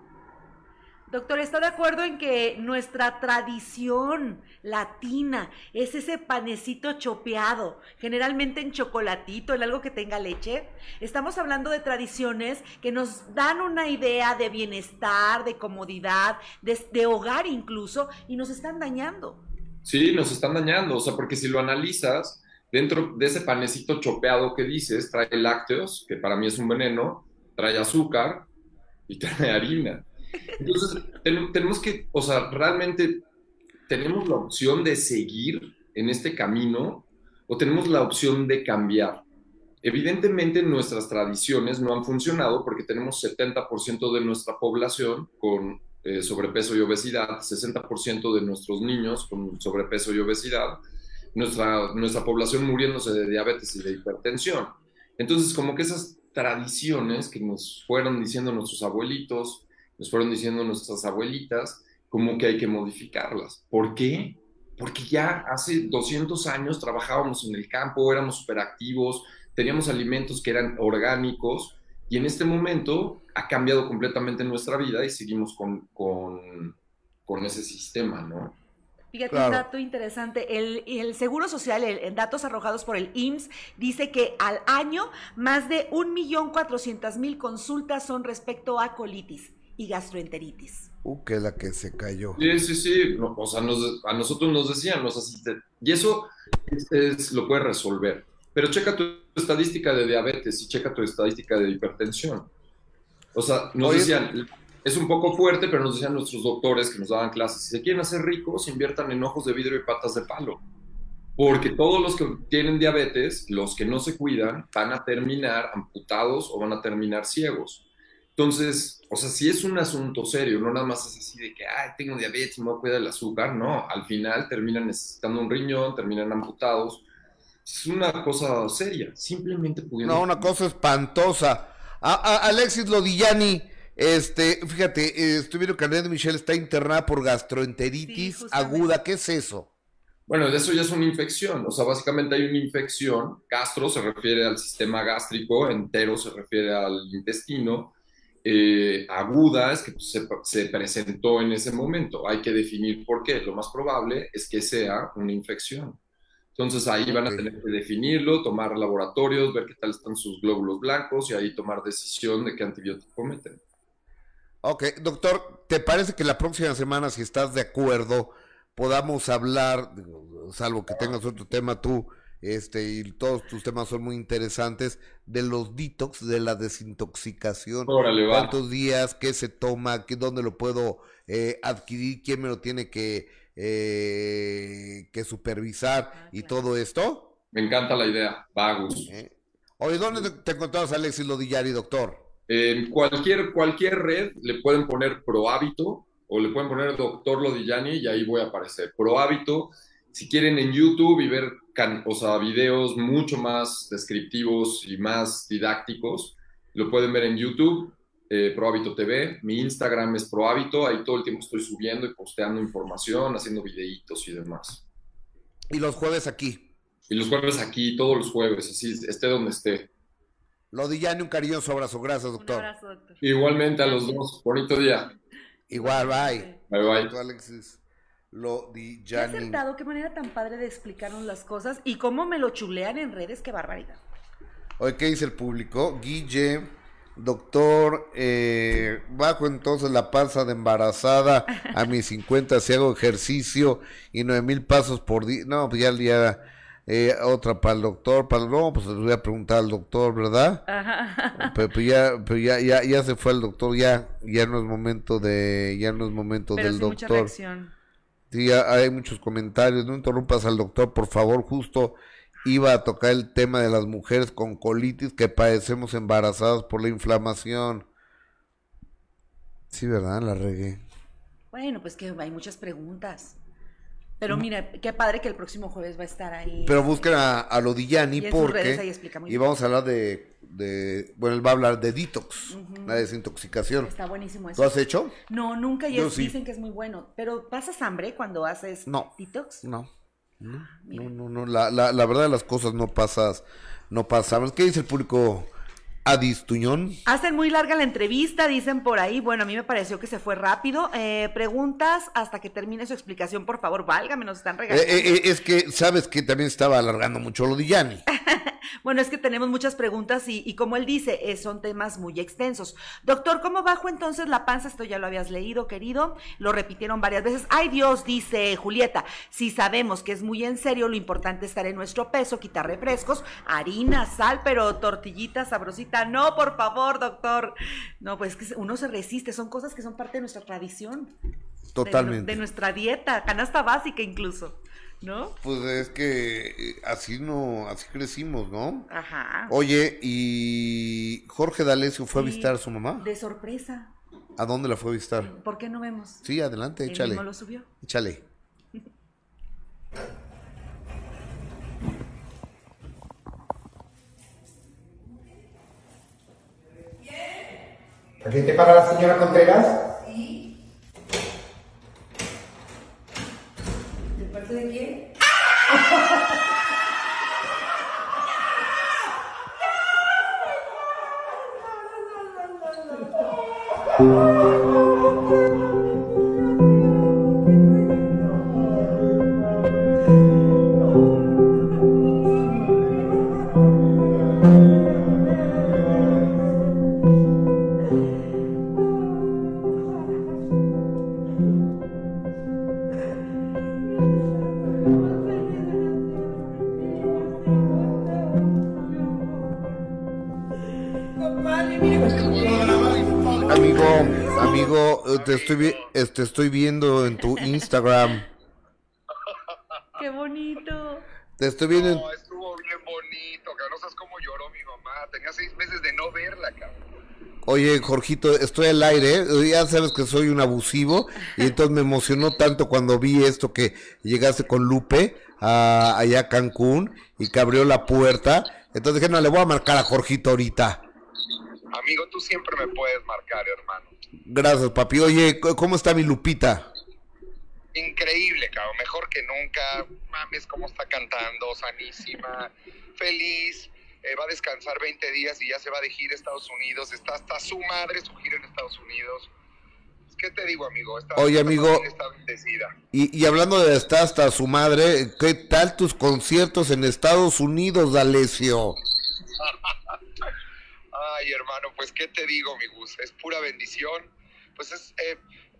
Doctor, ¿está de acuerdo en que nuestra tradición latina es ese panecito chopeado, generalmente en chocolatito, en algo que tenga leche? Estamos hablando de tradiciones que nos dan una idea de bienestar, de comodidad, de, hogar incluso, y nos están dañando. Sí, nos están dañando, o sea, porque si lo analizas, dentro de ese panecito chopeado que dices, trae lácteos, que para mí es un veneno, trae azúcar y (laughs) trae harina. Entonces, tenemos que, o sea, realmente tenemos la opción de seguir en este camino o tenemos la opción de cambiar. Evidentemente nuestras tradiciones no han funcionado porque tenemos 70% de nuestra población con eh, sobrepeso y obesidad, 60% de nuestros niños con sobrepeso y obesidad, nuestra, nuestra población muriéndose de diabetes y de hipertensión. Entonces, como que esas tradiciones que nos fueron diciendo nuestros abuelitos, nos fueron diciendo nuestras abuelitas, como que hay que modificarlas. ¿Por qué? Porque ya hace 200 años trabajábamos en el campo, éramos superactivos, teníamos alimentos que eran orgánicos y en este momento ha cambiado completamente nuestra vida y seguimos con, con, con ese sistema, ¿no? Fíjate un dato interesante. El, el Seguro Social, en datos arrojados por el IMSS, dice que al año más de 1.400.000 consultas son respecto a colitis y gastroenteritis. Uh, que la que se cayó. Sí, sí, sí. o sea, a nosotros nos decían los asistentes. Y eso es, lo puede resolver. Pero checa tu estadística de diabetes y checa tu estadística de hipertensión. O sea, nos decían, es un poco fuerte, pero nos decían nuestros doctores que nos daban clases, si se quieren hacer ricos, inviertan en ojos de vidrio y patas de palo. Porque todos los que tienen diabetes, los que no se cuidan, van a terminar amputados o van a terminar ciegos. Entonces, o sea, si es un asunto serio, no nada más es así de que, ay, tengo diabetes, me voy a cuidar el azúcar, no, al final terminan necesitando un riñón, terminan amputados. Es una cosa seria, simplemente pudiendo... No, una cosa espantosa. A, Alexis Lodillani, Este, fíjate, eh, estoy viendo que Michelle está internada por gastroenteritis aguda. ¿Qué es eso? Bueno, eso ya es una infección. O sea, básicamente hay una infección. Gastro se refiere al sistema gástrico, entero se refiere al intestino. Eh, aguda es que pues, se, presentó en ese momento. Hay que definir por qué. Lo más probable es que sea una infección. Entonces ahí van a tener que definirlo, tomar laboratorios, ver qué tal están sus glóbulos blancos y ahí tomar decisión de qué antibiótico meten. Ok, doctor, ¿te parece que la próxima semana, si estás de acuerdo, podamos hablar, salvo que tengas otro tema tú, este, y todos tus temas son muy interesantes, de los detox, de la desintoxicación. ¿Cuántos días? ¿Qué se toma? ¿qué, ¿Dónde lo puedo eh, adquirir? ¿Quién me lo tiene que, eh, que supervisar? Ah, y todo esto. Me encanta la idea, vagos. Eh, oye, ¿dónde te encontrabas Alexis Lodillari, doctor? En cualquier, cualquier red le pueden poner Prohábito o le pueden poner Doctor Lodillani y ahí voy a aparecer. Prohábito, si quieren en YouTube y ver o sea, videos mucho más descriptivos y más didácticos, lo pueden ver en YouTube, eh, Prohábito TV. Mi Instagram es Prohábito, ahí todo el tiempo estoy subiendo y posteando información, haciendo videitos y demás. Y los jueves aquí. Y los jueves aquí, todos los jueves, así esté donde esté. Lodillani, un cariñoso abrazo. Gracias, doctor. Un abrazo, doctor. Igualmente a los dos. Bonito día. Igual, bye. Bye, bye. Alexis Lodillani. Qué acertado, qué manera tan padre de explicarnos las cosas y cómo me lo chulean en redes, qué barbaridad. Oye, ¿qué dice el público? Guille, doctor, eh, bajo entonces la panza de embarazada a mis (laughs) 50 si hago ejercicio y nueve mil pasos por día. No, pues ya el día eh, otra para el doctor, para no, pues le voy a preguntar al doctor, ¿verdad? Ajá. (laughs) Pero, pues ya, pero ya, ya, ya se fue el doctor, ya, ya no es momento de, ya no es momento del doctor. Mucha reacción. Sí, hay muchos comentarios, no interrumpas al doctor, por favor, justo iba a tocar el tema de las mujeres con colitis que padecemos embarazadas por la inflamación. Sí, ¿verdad? La regué. Bueno, pues que hay muchas preguntas. Pero mira, qué padre que el próximo jueves va a estar ahí. Pero busquen a, a Lodillani porque y vamos a hablar de, de, bueno, él va a hablar de detox, la desintoxicación. Está buenísimo eso. ¿Lo has hecho? No, nunca, y dicen que es muy bueno. Pero ¿pasas hambre cuando haces no, detox? No, no, ah, no, no, no, la, la, la verdad de las cosas no pasas, no pasas. ¿Qué dice el público? Adis Tuñón. Hacen muy larga la entrevista, dicen por ahí. Bueno, a mí me pareció que se fue rápido. Eh, preguntas hasta que termine su explicación, por favor, válgame, nos están regalando. Eh, eh, es que sabes que también estaba alargando mucho lo de Yanni. (laughs) bueno, es que tenemos muchas preguntas y, como él dice, son temas muy extensos. Doctor, ¿cómo bajo entonces la panza? Esto ya lo habías leído, querido. Lo repitieron varias veces. Ay Dios, dice Julieta, si sabemos que es muy en serio, lo importante es estar en nuestro peso, quitar refrescos, harina, sal, pero tortillitas sabrositas no, por favor, doctor. No, pues que uno se resiste, son cosas que son parte de nuestra tradición. Totalmente. De, nuestra dieta, canasta básica incluso. ¿No? Pues es que eh, así no, así crecimos, ¿no? Ajá. Oye, ¿y Jorge D'Alessio fue a visitar a su mamá? De sorpresa. ¿A dónde la fue a visitar? ¿Por qué no vemos? Sí, adelante, échale. ¿Cómo lo subió? Échale. ¿Paquete para la señora Contreras? ¿De parte de estoy viendo en tu Instagram. Qué bonito. Te estoy viendo. No, estuvo bien bonito, cabrón. No sabes cómo lloró mi mamá. Tenía seis meses de no verla, cabrón. Oye, Jorgito, estoy al aire, ¿eh? ya sabes que soy un abusivo y entonces me emocionó tanto cuando vi esto que llegaste con Lupe a, allá a Cancún y que abrió la puerta. Entonces dije, no, le voy a marcar a Jorgito ahorita. Amigo, tú siempre me puedes marcar, hermano. Gracias, papi. Oye, ¿cómo está mi Lupita? Increíble, cabrón. Mejor que nunca. Mames, cómo está cantando, sanísima, feliz. Eh, va a descansar 20 días y ya se va de gira a Estados Unidos. Está hasta su madre su gira en Estados Unidos. ¿Qué te digo, amigo? Oye, amigo. Y, y, hablando de estar hasta su madre, ¿qué tal tus conciertos en Estados Unidos, D'Alessio? (laughs) Ay, hermano, pues, ¿qué te digo, mi Gus? Es pura bendición. Pues es. Eh,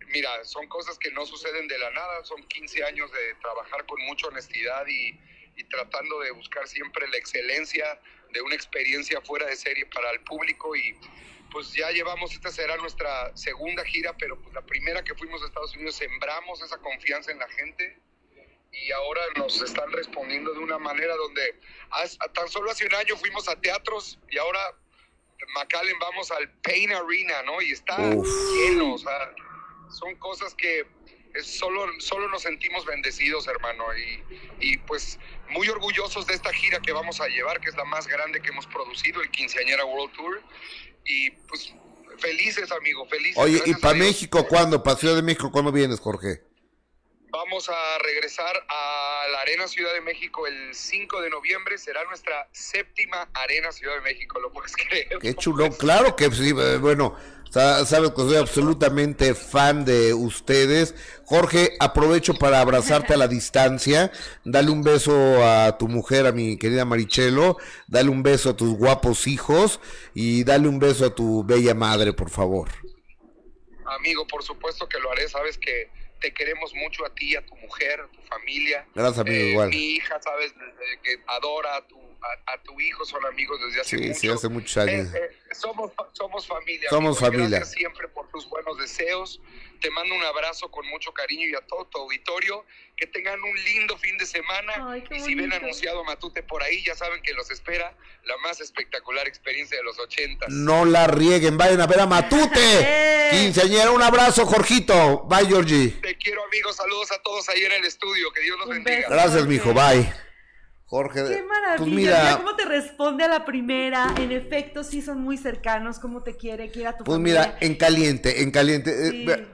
mira, son cosas que no suceden de la nada. Son 15 años de trabajar con mucha honestidad y, y tratando de buscar siempre la excelencia de una experiencia fuera de serie para el público y pues ya llevamos, esta será nuestra segunda gira, pero pues la primera que fuimos a Estados Unidos sembramos esa confianza en la gente y ahora nos están respondiendo de una manera donde tan solo hace un año fuimos a teatros y ahora McAllen vamos al Pain Arena, ¿no? Y está lleno, o sea, son cosas que solo, solo nos sentimos bendecidos, hermano, y, y, pues muy orgullosos de esta gira que vamos a llevar, que es la más grande que hemos producido, el Quinceañera World Tour, y pues felices, amigo, felices. Oye, ¿y para México cuándo? ¿Para Ciudad de México cuándo vienes, Jorge? Vamos a regresar a la Arena Ciudad de México el 5 de noviembre. Será nuestra séptima Arena Ciudad de México, ¿lo puedes creer? Qué chulo, claro que sí. Eh, bueno, sabes que soy absolutamente fan de ustedes. Jorge, aprovecho para abrazarte a la distancia. Dale un beso a tu mujer, a mi querida Marichelo. Dale un beso a tus guapos hijos. Y dale un beso a tu bella madre, por favor. Amigo, por supuesto que lo haré. Sabes que te queremos mucho a ti, a tu mujer, familia. Gracias, amigo, eh, igual. Mi hija, sabes, que adora a tu, a, tu hijo, son amigos desde hace mucho. Sí, hace muchos años. Eh, eh, somos, somos familia. Somos familia. Gracias siempre por tus buenos deseos. Te mando un abrazo con mucho cariño y a todo tu auditorio. Que tengan un lindo fin de semana. y si ven anunciado Matute por ahí, ya saben que los espera la más espectacular experiencia de los 80. No la rieguen, vayan a ver a Matute. (laughs) Quinceañera, un abrazo, Jorgito. Bye, Georgie. Te quiero, amigos. Saludos a todos ahí en el estudio. Que Dios los bendiga. Gracias, mijo. Bye. Jorge. Qué maravilla. Pues mira, cómo te responde a la primera. En efecto, sí son muy cercanos. Cómo te quiere, quiere a tu Pues mira, en caliente, en caliente. Eh,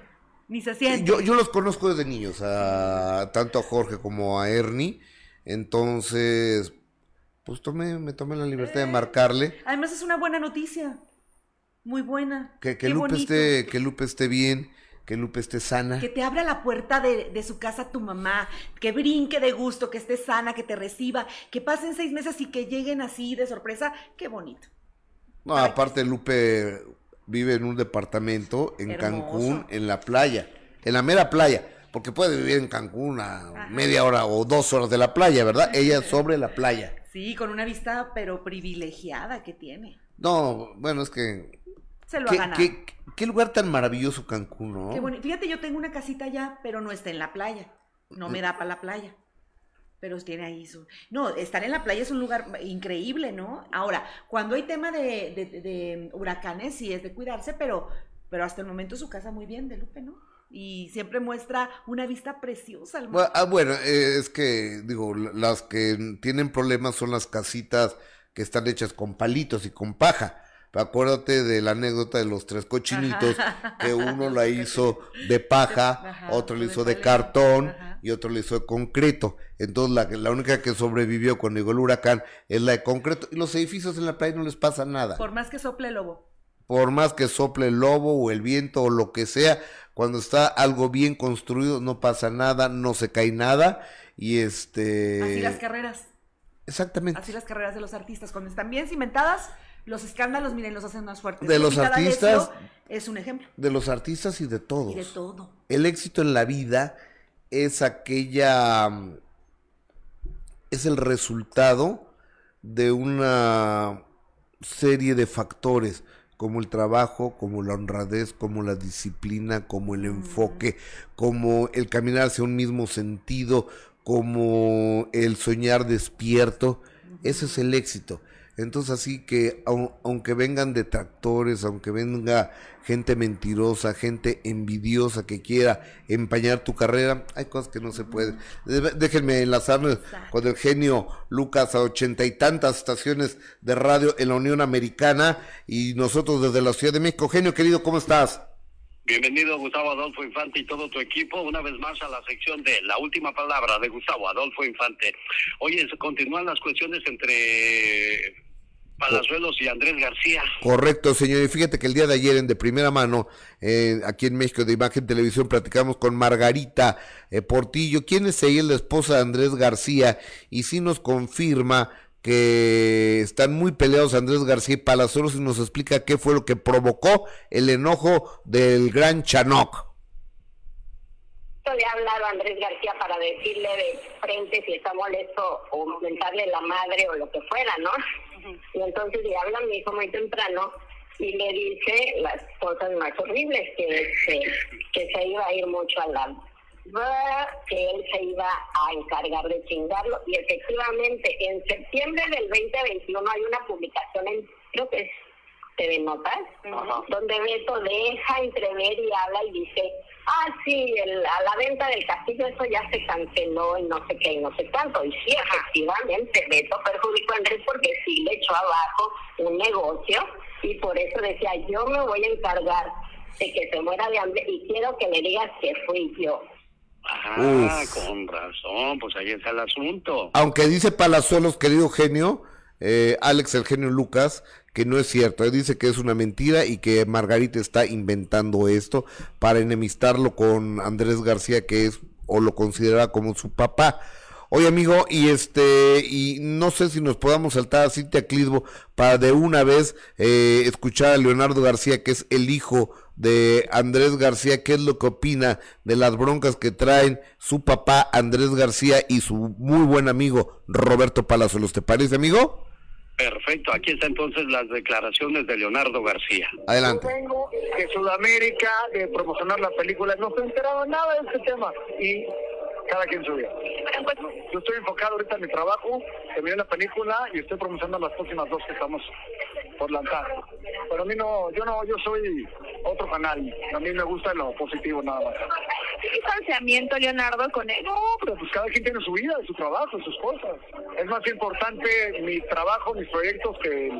ni se siente. Yo, yo los conozco desde niños, a, tanto a Jorge como a Ernie. Entonces, pues tomé, me tomé la libertad de eh, marcarle. Además es una buena noticia. Muy buena. Que, que Lupe esté, que Lupe esté bien que Lupe esté sana. Que te abra la puerta de, de, su casa tu mamá, que brinque de gusto, que esté sana, que te reciba, que pasen seis meses y que lleguen así de sorpresa. Qué bonito. No, aparte Lupe vive en un departamento en Cancún, en la playa, en la mera playa, porque puede vivir en Cancún a media hora o dos horas de la playa, ¿verdad? Ella (laughs) sobre la playa. Sí, con una vista pero privilegiada que tiene. No, bueno, es que se lo ha ganado. Qué, lugar tan maravilloso Cancún, ¿no? Qué. Fíjate, yo tengo una casita allá, pero no está en la playa. No me da para la playa. Pero tiene ahí su... No, estar en la playa es un lugar increíble, ¿no? Ahora, cuando hay tema de, de, huracanes, sí es de cuidarse, pero, pero hasta el momento su casa muy bien, de Lupe, ¿no? y siempre muestra una vista preciosa. Al bueno, ah, bueno eh, es que, digo, las que tienen problemas son las casitas que están hechas con palitos y con paja. Acuérdate de la anécdota de los tres cochinitos, que uno la hizo de paja, otro la hizo de cartón y otro la hizo de concreto. Entonces la, la única que sobrevivió cuando llegó el huracán es la de concreto. Y los edificios en la playa no les pasa nada. Por más que sople el lobo. Por más que sople el lobo o el viento o lo que sea, cuando está algo bien construido no pasa nada, no se cae nada. Y este... Así las carreras. Exactamente. Así las carreras de los artistas, cuando están bien cimentadas los escándalos, miren, los hacen más fuertes. De los artistas. Es un ejemplo. De los artistas y de todos. Y de todo. El éxito en la vida es aquella. Es el resultado de una serie de factores como el trabajo, como la honradez, como la disciplina, como el enfoque, como el caminar hacia un mismo sentido, como el soñar despierto. Ese es el éxito. Entonces así que aunque vengan detractores, aunque venga gente mentirosa, gente envidiosa que quiera empañar tu carrera, hay cosas que no se pueden. Déjenme enlazarme con el genio Lucas a ochenta y tantas estaciones de radio en la Unión Americana y nosotros desde la Ciudad de México. Genio querido, ¿cómo estás? Bienvenido Gustavo Adolfo Infante y todo tu equipo una vez más a la sección de la última palabra de Gustavo Adolfo Infante. Oye, continúan las cuestiones entre Palazuelos y Andrés García. Correcto, señor. Y fíjate que el día de ayer, en de primera mano, eh, aquí en México de Imagen Televisión, platicamos con Margarita eh, Portillo, quien es ella, la esposa de Andrés García, y sí nos confirma que están muy peleados Andrés García y Palazuelos y nos explica qué fue lo que provocó el enojo del gran Chanoc. Le ha hablado a Andrés García para decirle de frente si está molesto o comentarle la madre o lo que fuera, ¿no? Y entonces le habla a mi hijo muy temprano y le dice las cosas más horribles, que, que, que se iba a ir mucho al lado que él se iba a encargar de chingarlo. Y efectivamente en septiembre del 2021 hay una publicación en creo que es TV Notas donde Beto deja entrever y habla y dice ah sí el, a la venta del castillo eso ya se canceló y no sé qué y no sé cuánto. Y sí efectivamente Beto perjudicó a Andrés porque sí le echó abajo un negocio y por eso decía yo me voy a encargar de que se muera de hambre y quiero que le digas que fui yo. Ah, con razón, pues ahí está el asunto. Aunque dice Palazuelos, querido genio, eh, Alex el genio Lucas, que no es cierto. Él dice que es una mentira y que Margarita está inventando esto para enemistarlo con Andrés García, que es o lo considera como su papá. Oye, amigo, y este, y no sé si nos podamos saltar a Cintia Clisbo para de una vez eh, escuchar a Leonardo García, que es el hijo de Andrés García, qué es lo que opina de las broncas que traen su papá Andrés García y su muy buen amigo Roberto Palazuelos. ¿Te parece, amigo? Perfecto, aquí están entonces las declaraciones de Leonardo García. Adelante. Yo vengo de Sudamérica, de promocionar la película, no se enteraba nada de este tema y cada quien su vida. Yo estoy enfocado ahorita en mi trabajo, terminé la película y estoy promocionando las próximas dos que estamos por lanzar. Pero a mí no, yo no, yo soy otro canal. A mí me gusta lo positivo nada más. ¿Qué distanciamiento, Leonardo, con él? No, pero pues cada quien tiene su vida, su trabajo, sus cosas. Es más importante mi trabajo, mis proyectos que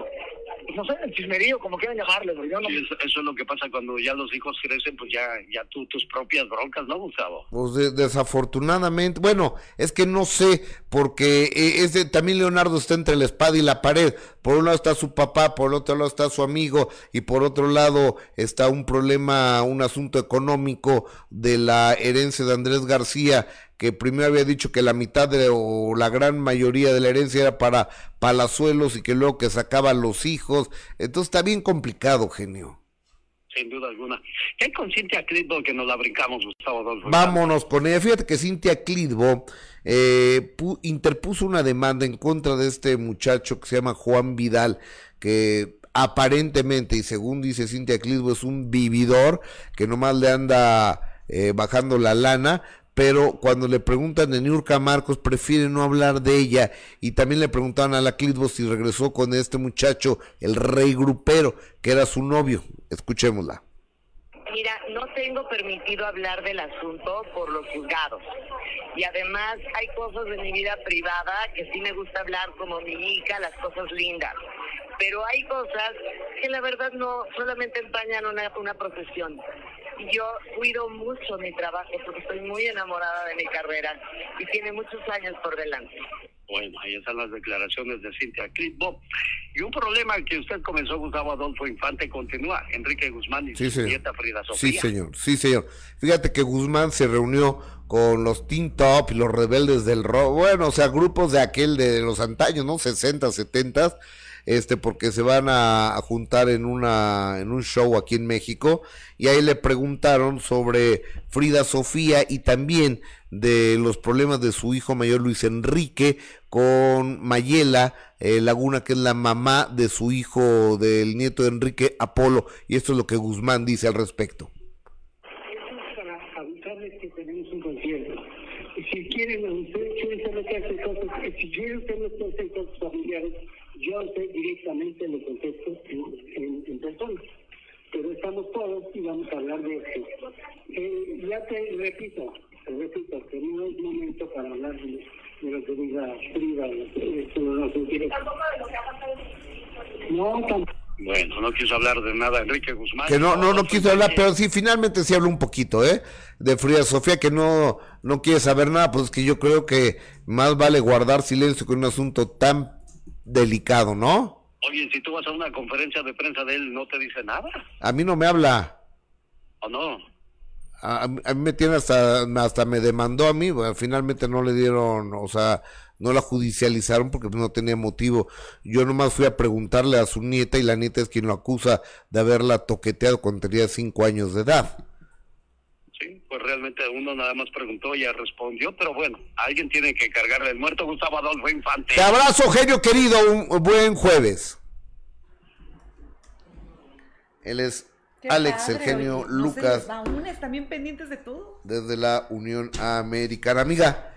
no sé, el chismerío, como quieran llamarle. eso, es lo que pasa cuando ya los hijos crecen, pues ya, ya tú, tus propias broncas, ¿no, Gustavo? Pues desafortunadamente, bueno, es que no sé, porque eh, ese, también Leonardo está entre la espada y la pared. Por un lado está su papá, por otro lado está su amigo, y por otro lado está un problema, un asunto económico de la herencia de Andrés García que primero había dicho que la mitad de, o la gran mayoría de la herencia era para palazuelos y que luego que sacaban los hijos. Entonces está bien complicado, genio. Sin duda alguna. ¿Qué hay con Cintia Clitbo que nos la brincamos, Gustavo Adolfo? Vámonos con ella. Fíjate que Cintia Clitbo eh, interpuso una demanda en contra de este muchacho que se llama Juan Vidal, que aparentemente, y según dice Cintia Clitbo, es un vividor que nomás le anda eh, bajando la lana, pero cuando le preguntan de Niurka Marcos prefiere no hablar de ella y también le preguntaban a la Clitbo si regresó con este muchacho, el rey grupero, que era su novio. Escuchémosla. Mira, no tengo permitido hablar del asunto por los juzgados. Y además hay cosas de mi vida privada que sí me gusta hablar como mi hija, las cosas lindas. Pero hay cosas que la verdad no solamente empañan una, una profesión yo cuido mucho mi trabajo porque estoy muy enamorada de mi carrera y tiene muchos años por delante. Bueno, ahí están las declaraciones de Cintia Clitbo. Y un problema que usted comenzó, Gustavo Adolfo Infante, continúa. Enrique Guzmán y su nieta Frida Sofía. Sí, señor. Sí, señor. Fíjate que Guzmán se reunió con los Teen Top y los rebeldes del rock. Bueno, o sea, grupos de aquel de los antaños, ¿no? 60, 70 este, porque se van a, juntar en una, en un show aquí en México, y ahí le preguntaron sobre Frida Sofía y también de los problemas de su hijo mayor Luis Enrique con Mayela eh, Laguna, que es la mamá de su hijo, del nieto de Enrique Apolo, y esto es lo que Guzmán dice al respecto. Si quieren, ustedes quieren saber qué cosas, si quieren familiares, yo sé directamente le contesto en, en, persona. Pero estamos todos y vamos a hablar de esto. Eh, ya te repito, te repito, que no es momento para hablar de, lo que diga Frida, esto no se quiere. No, bueno, no quiso hablar de nada Enrique Guzmán. Que no, no, no quiso hablar, pero sí, finalmente sí habló un poquito, ¿eh? De Frida Sofía, que no, no quiere saber nada, pues es que yo creo que más vale guardar silencio con un asunto tan delicado, ¿no? Oye, si tú vas a una conferencia de prensa de él, ¿no te dice nada? A mí no me habla. ¿O no? A, mí me tiene hasta, hasta me demandó a mí, finalmente no le dieron, o sea, no la judicializaron porque no tenía motivo. Yo nomás fui a preguntarle a su nieta y la nieta es quien lo acusa de haberla toqueteado cuando tenía cinco años de edad. Sí, pues realmente uno nada más preguntó y ya respondió, pero bueno, alguien tiene que cargarle el muerto Gustavo Adolfo Infante. Te abrazo, genio querido, un buen jueves. Él es Alex, el genio Lucas. también pendientes de todo. Desde la Unión Americana. Amiga,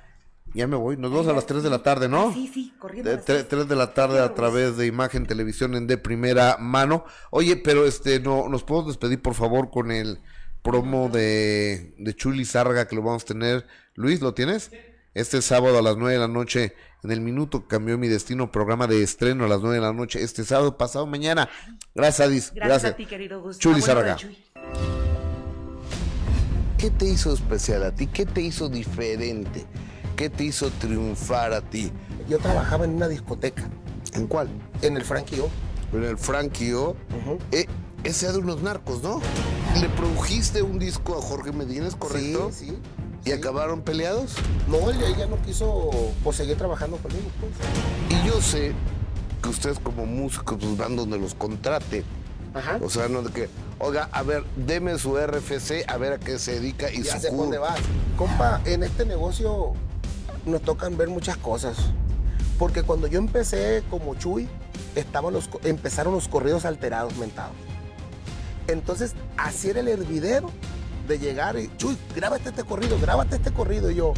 ya me voy. Nos vemos a las 3 de la tarde, ¿no? Sí, sí, corriendo. 3, de la tarde a través de Imagen Televisión en de primera mano. Oye, pero este, no, ¿nos podemos despedir, por favor, con el promo de, de Chuli Sarga que lo vamos a tener. Luis, ¿lo tienes? Este sábado a las 9 de la noche, en el minuto cambió mi destino, programa de estreno a las 9 de la noche, este sábado pasado mañana. Gracias, Adis. Gracias, a ti, querido Gustavo. Chuli Sarga. ¿Qué te hizo especial a ti? ¿Qué te hizo diferente? ¿Qué te hizo triunfar a ti? Yo trabajaba en una discoteca. ¿En cuál? En el Frankie O. En el Frankie O. Eh, ese de unos narcos, ¿no? ¿Le produjiste un disco a Jorge Medina, es correcto? Sí, sí. ¿Y acabaron peleados? No, ella no quiso pues, seguir trabajando conmigo. Pues. Y yo sé que ustedes como músicos pues, van donde los contrate. Ajá. O sea, no de que, oiga, a ver, deme su RFC, a ver a qué se dedica y ya su sé dónde vas. Compa, en este negocio nos tocan ver muchas cosas. Porque cuando yo empecé como Chuy, estaban los, empezaron los corridos alterados, mentados. Entonces, así era el hervidero de llegar y, Chuy, grábate este corrido, grábate este corrido. Y yo,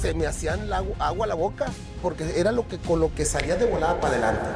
se me hacían agua a la boca porque era lo que, con lo que salía de volada para adelante.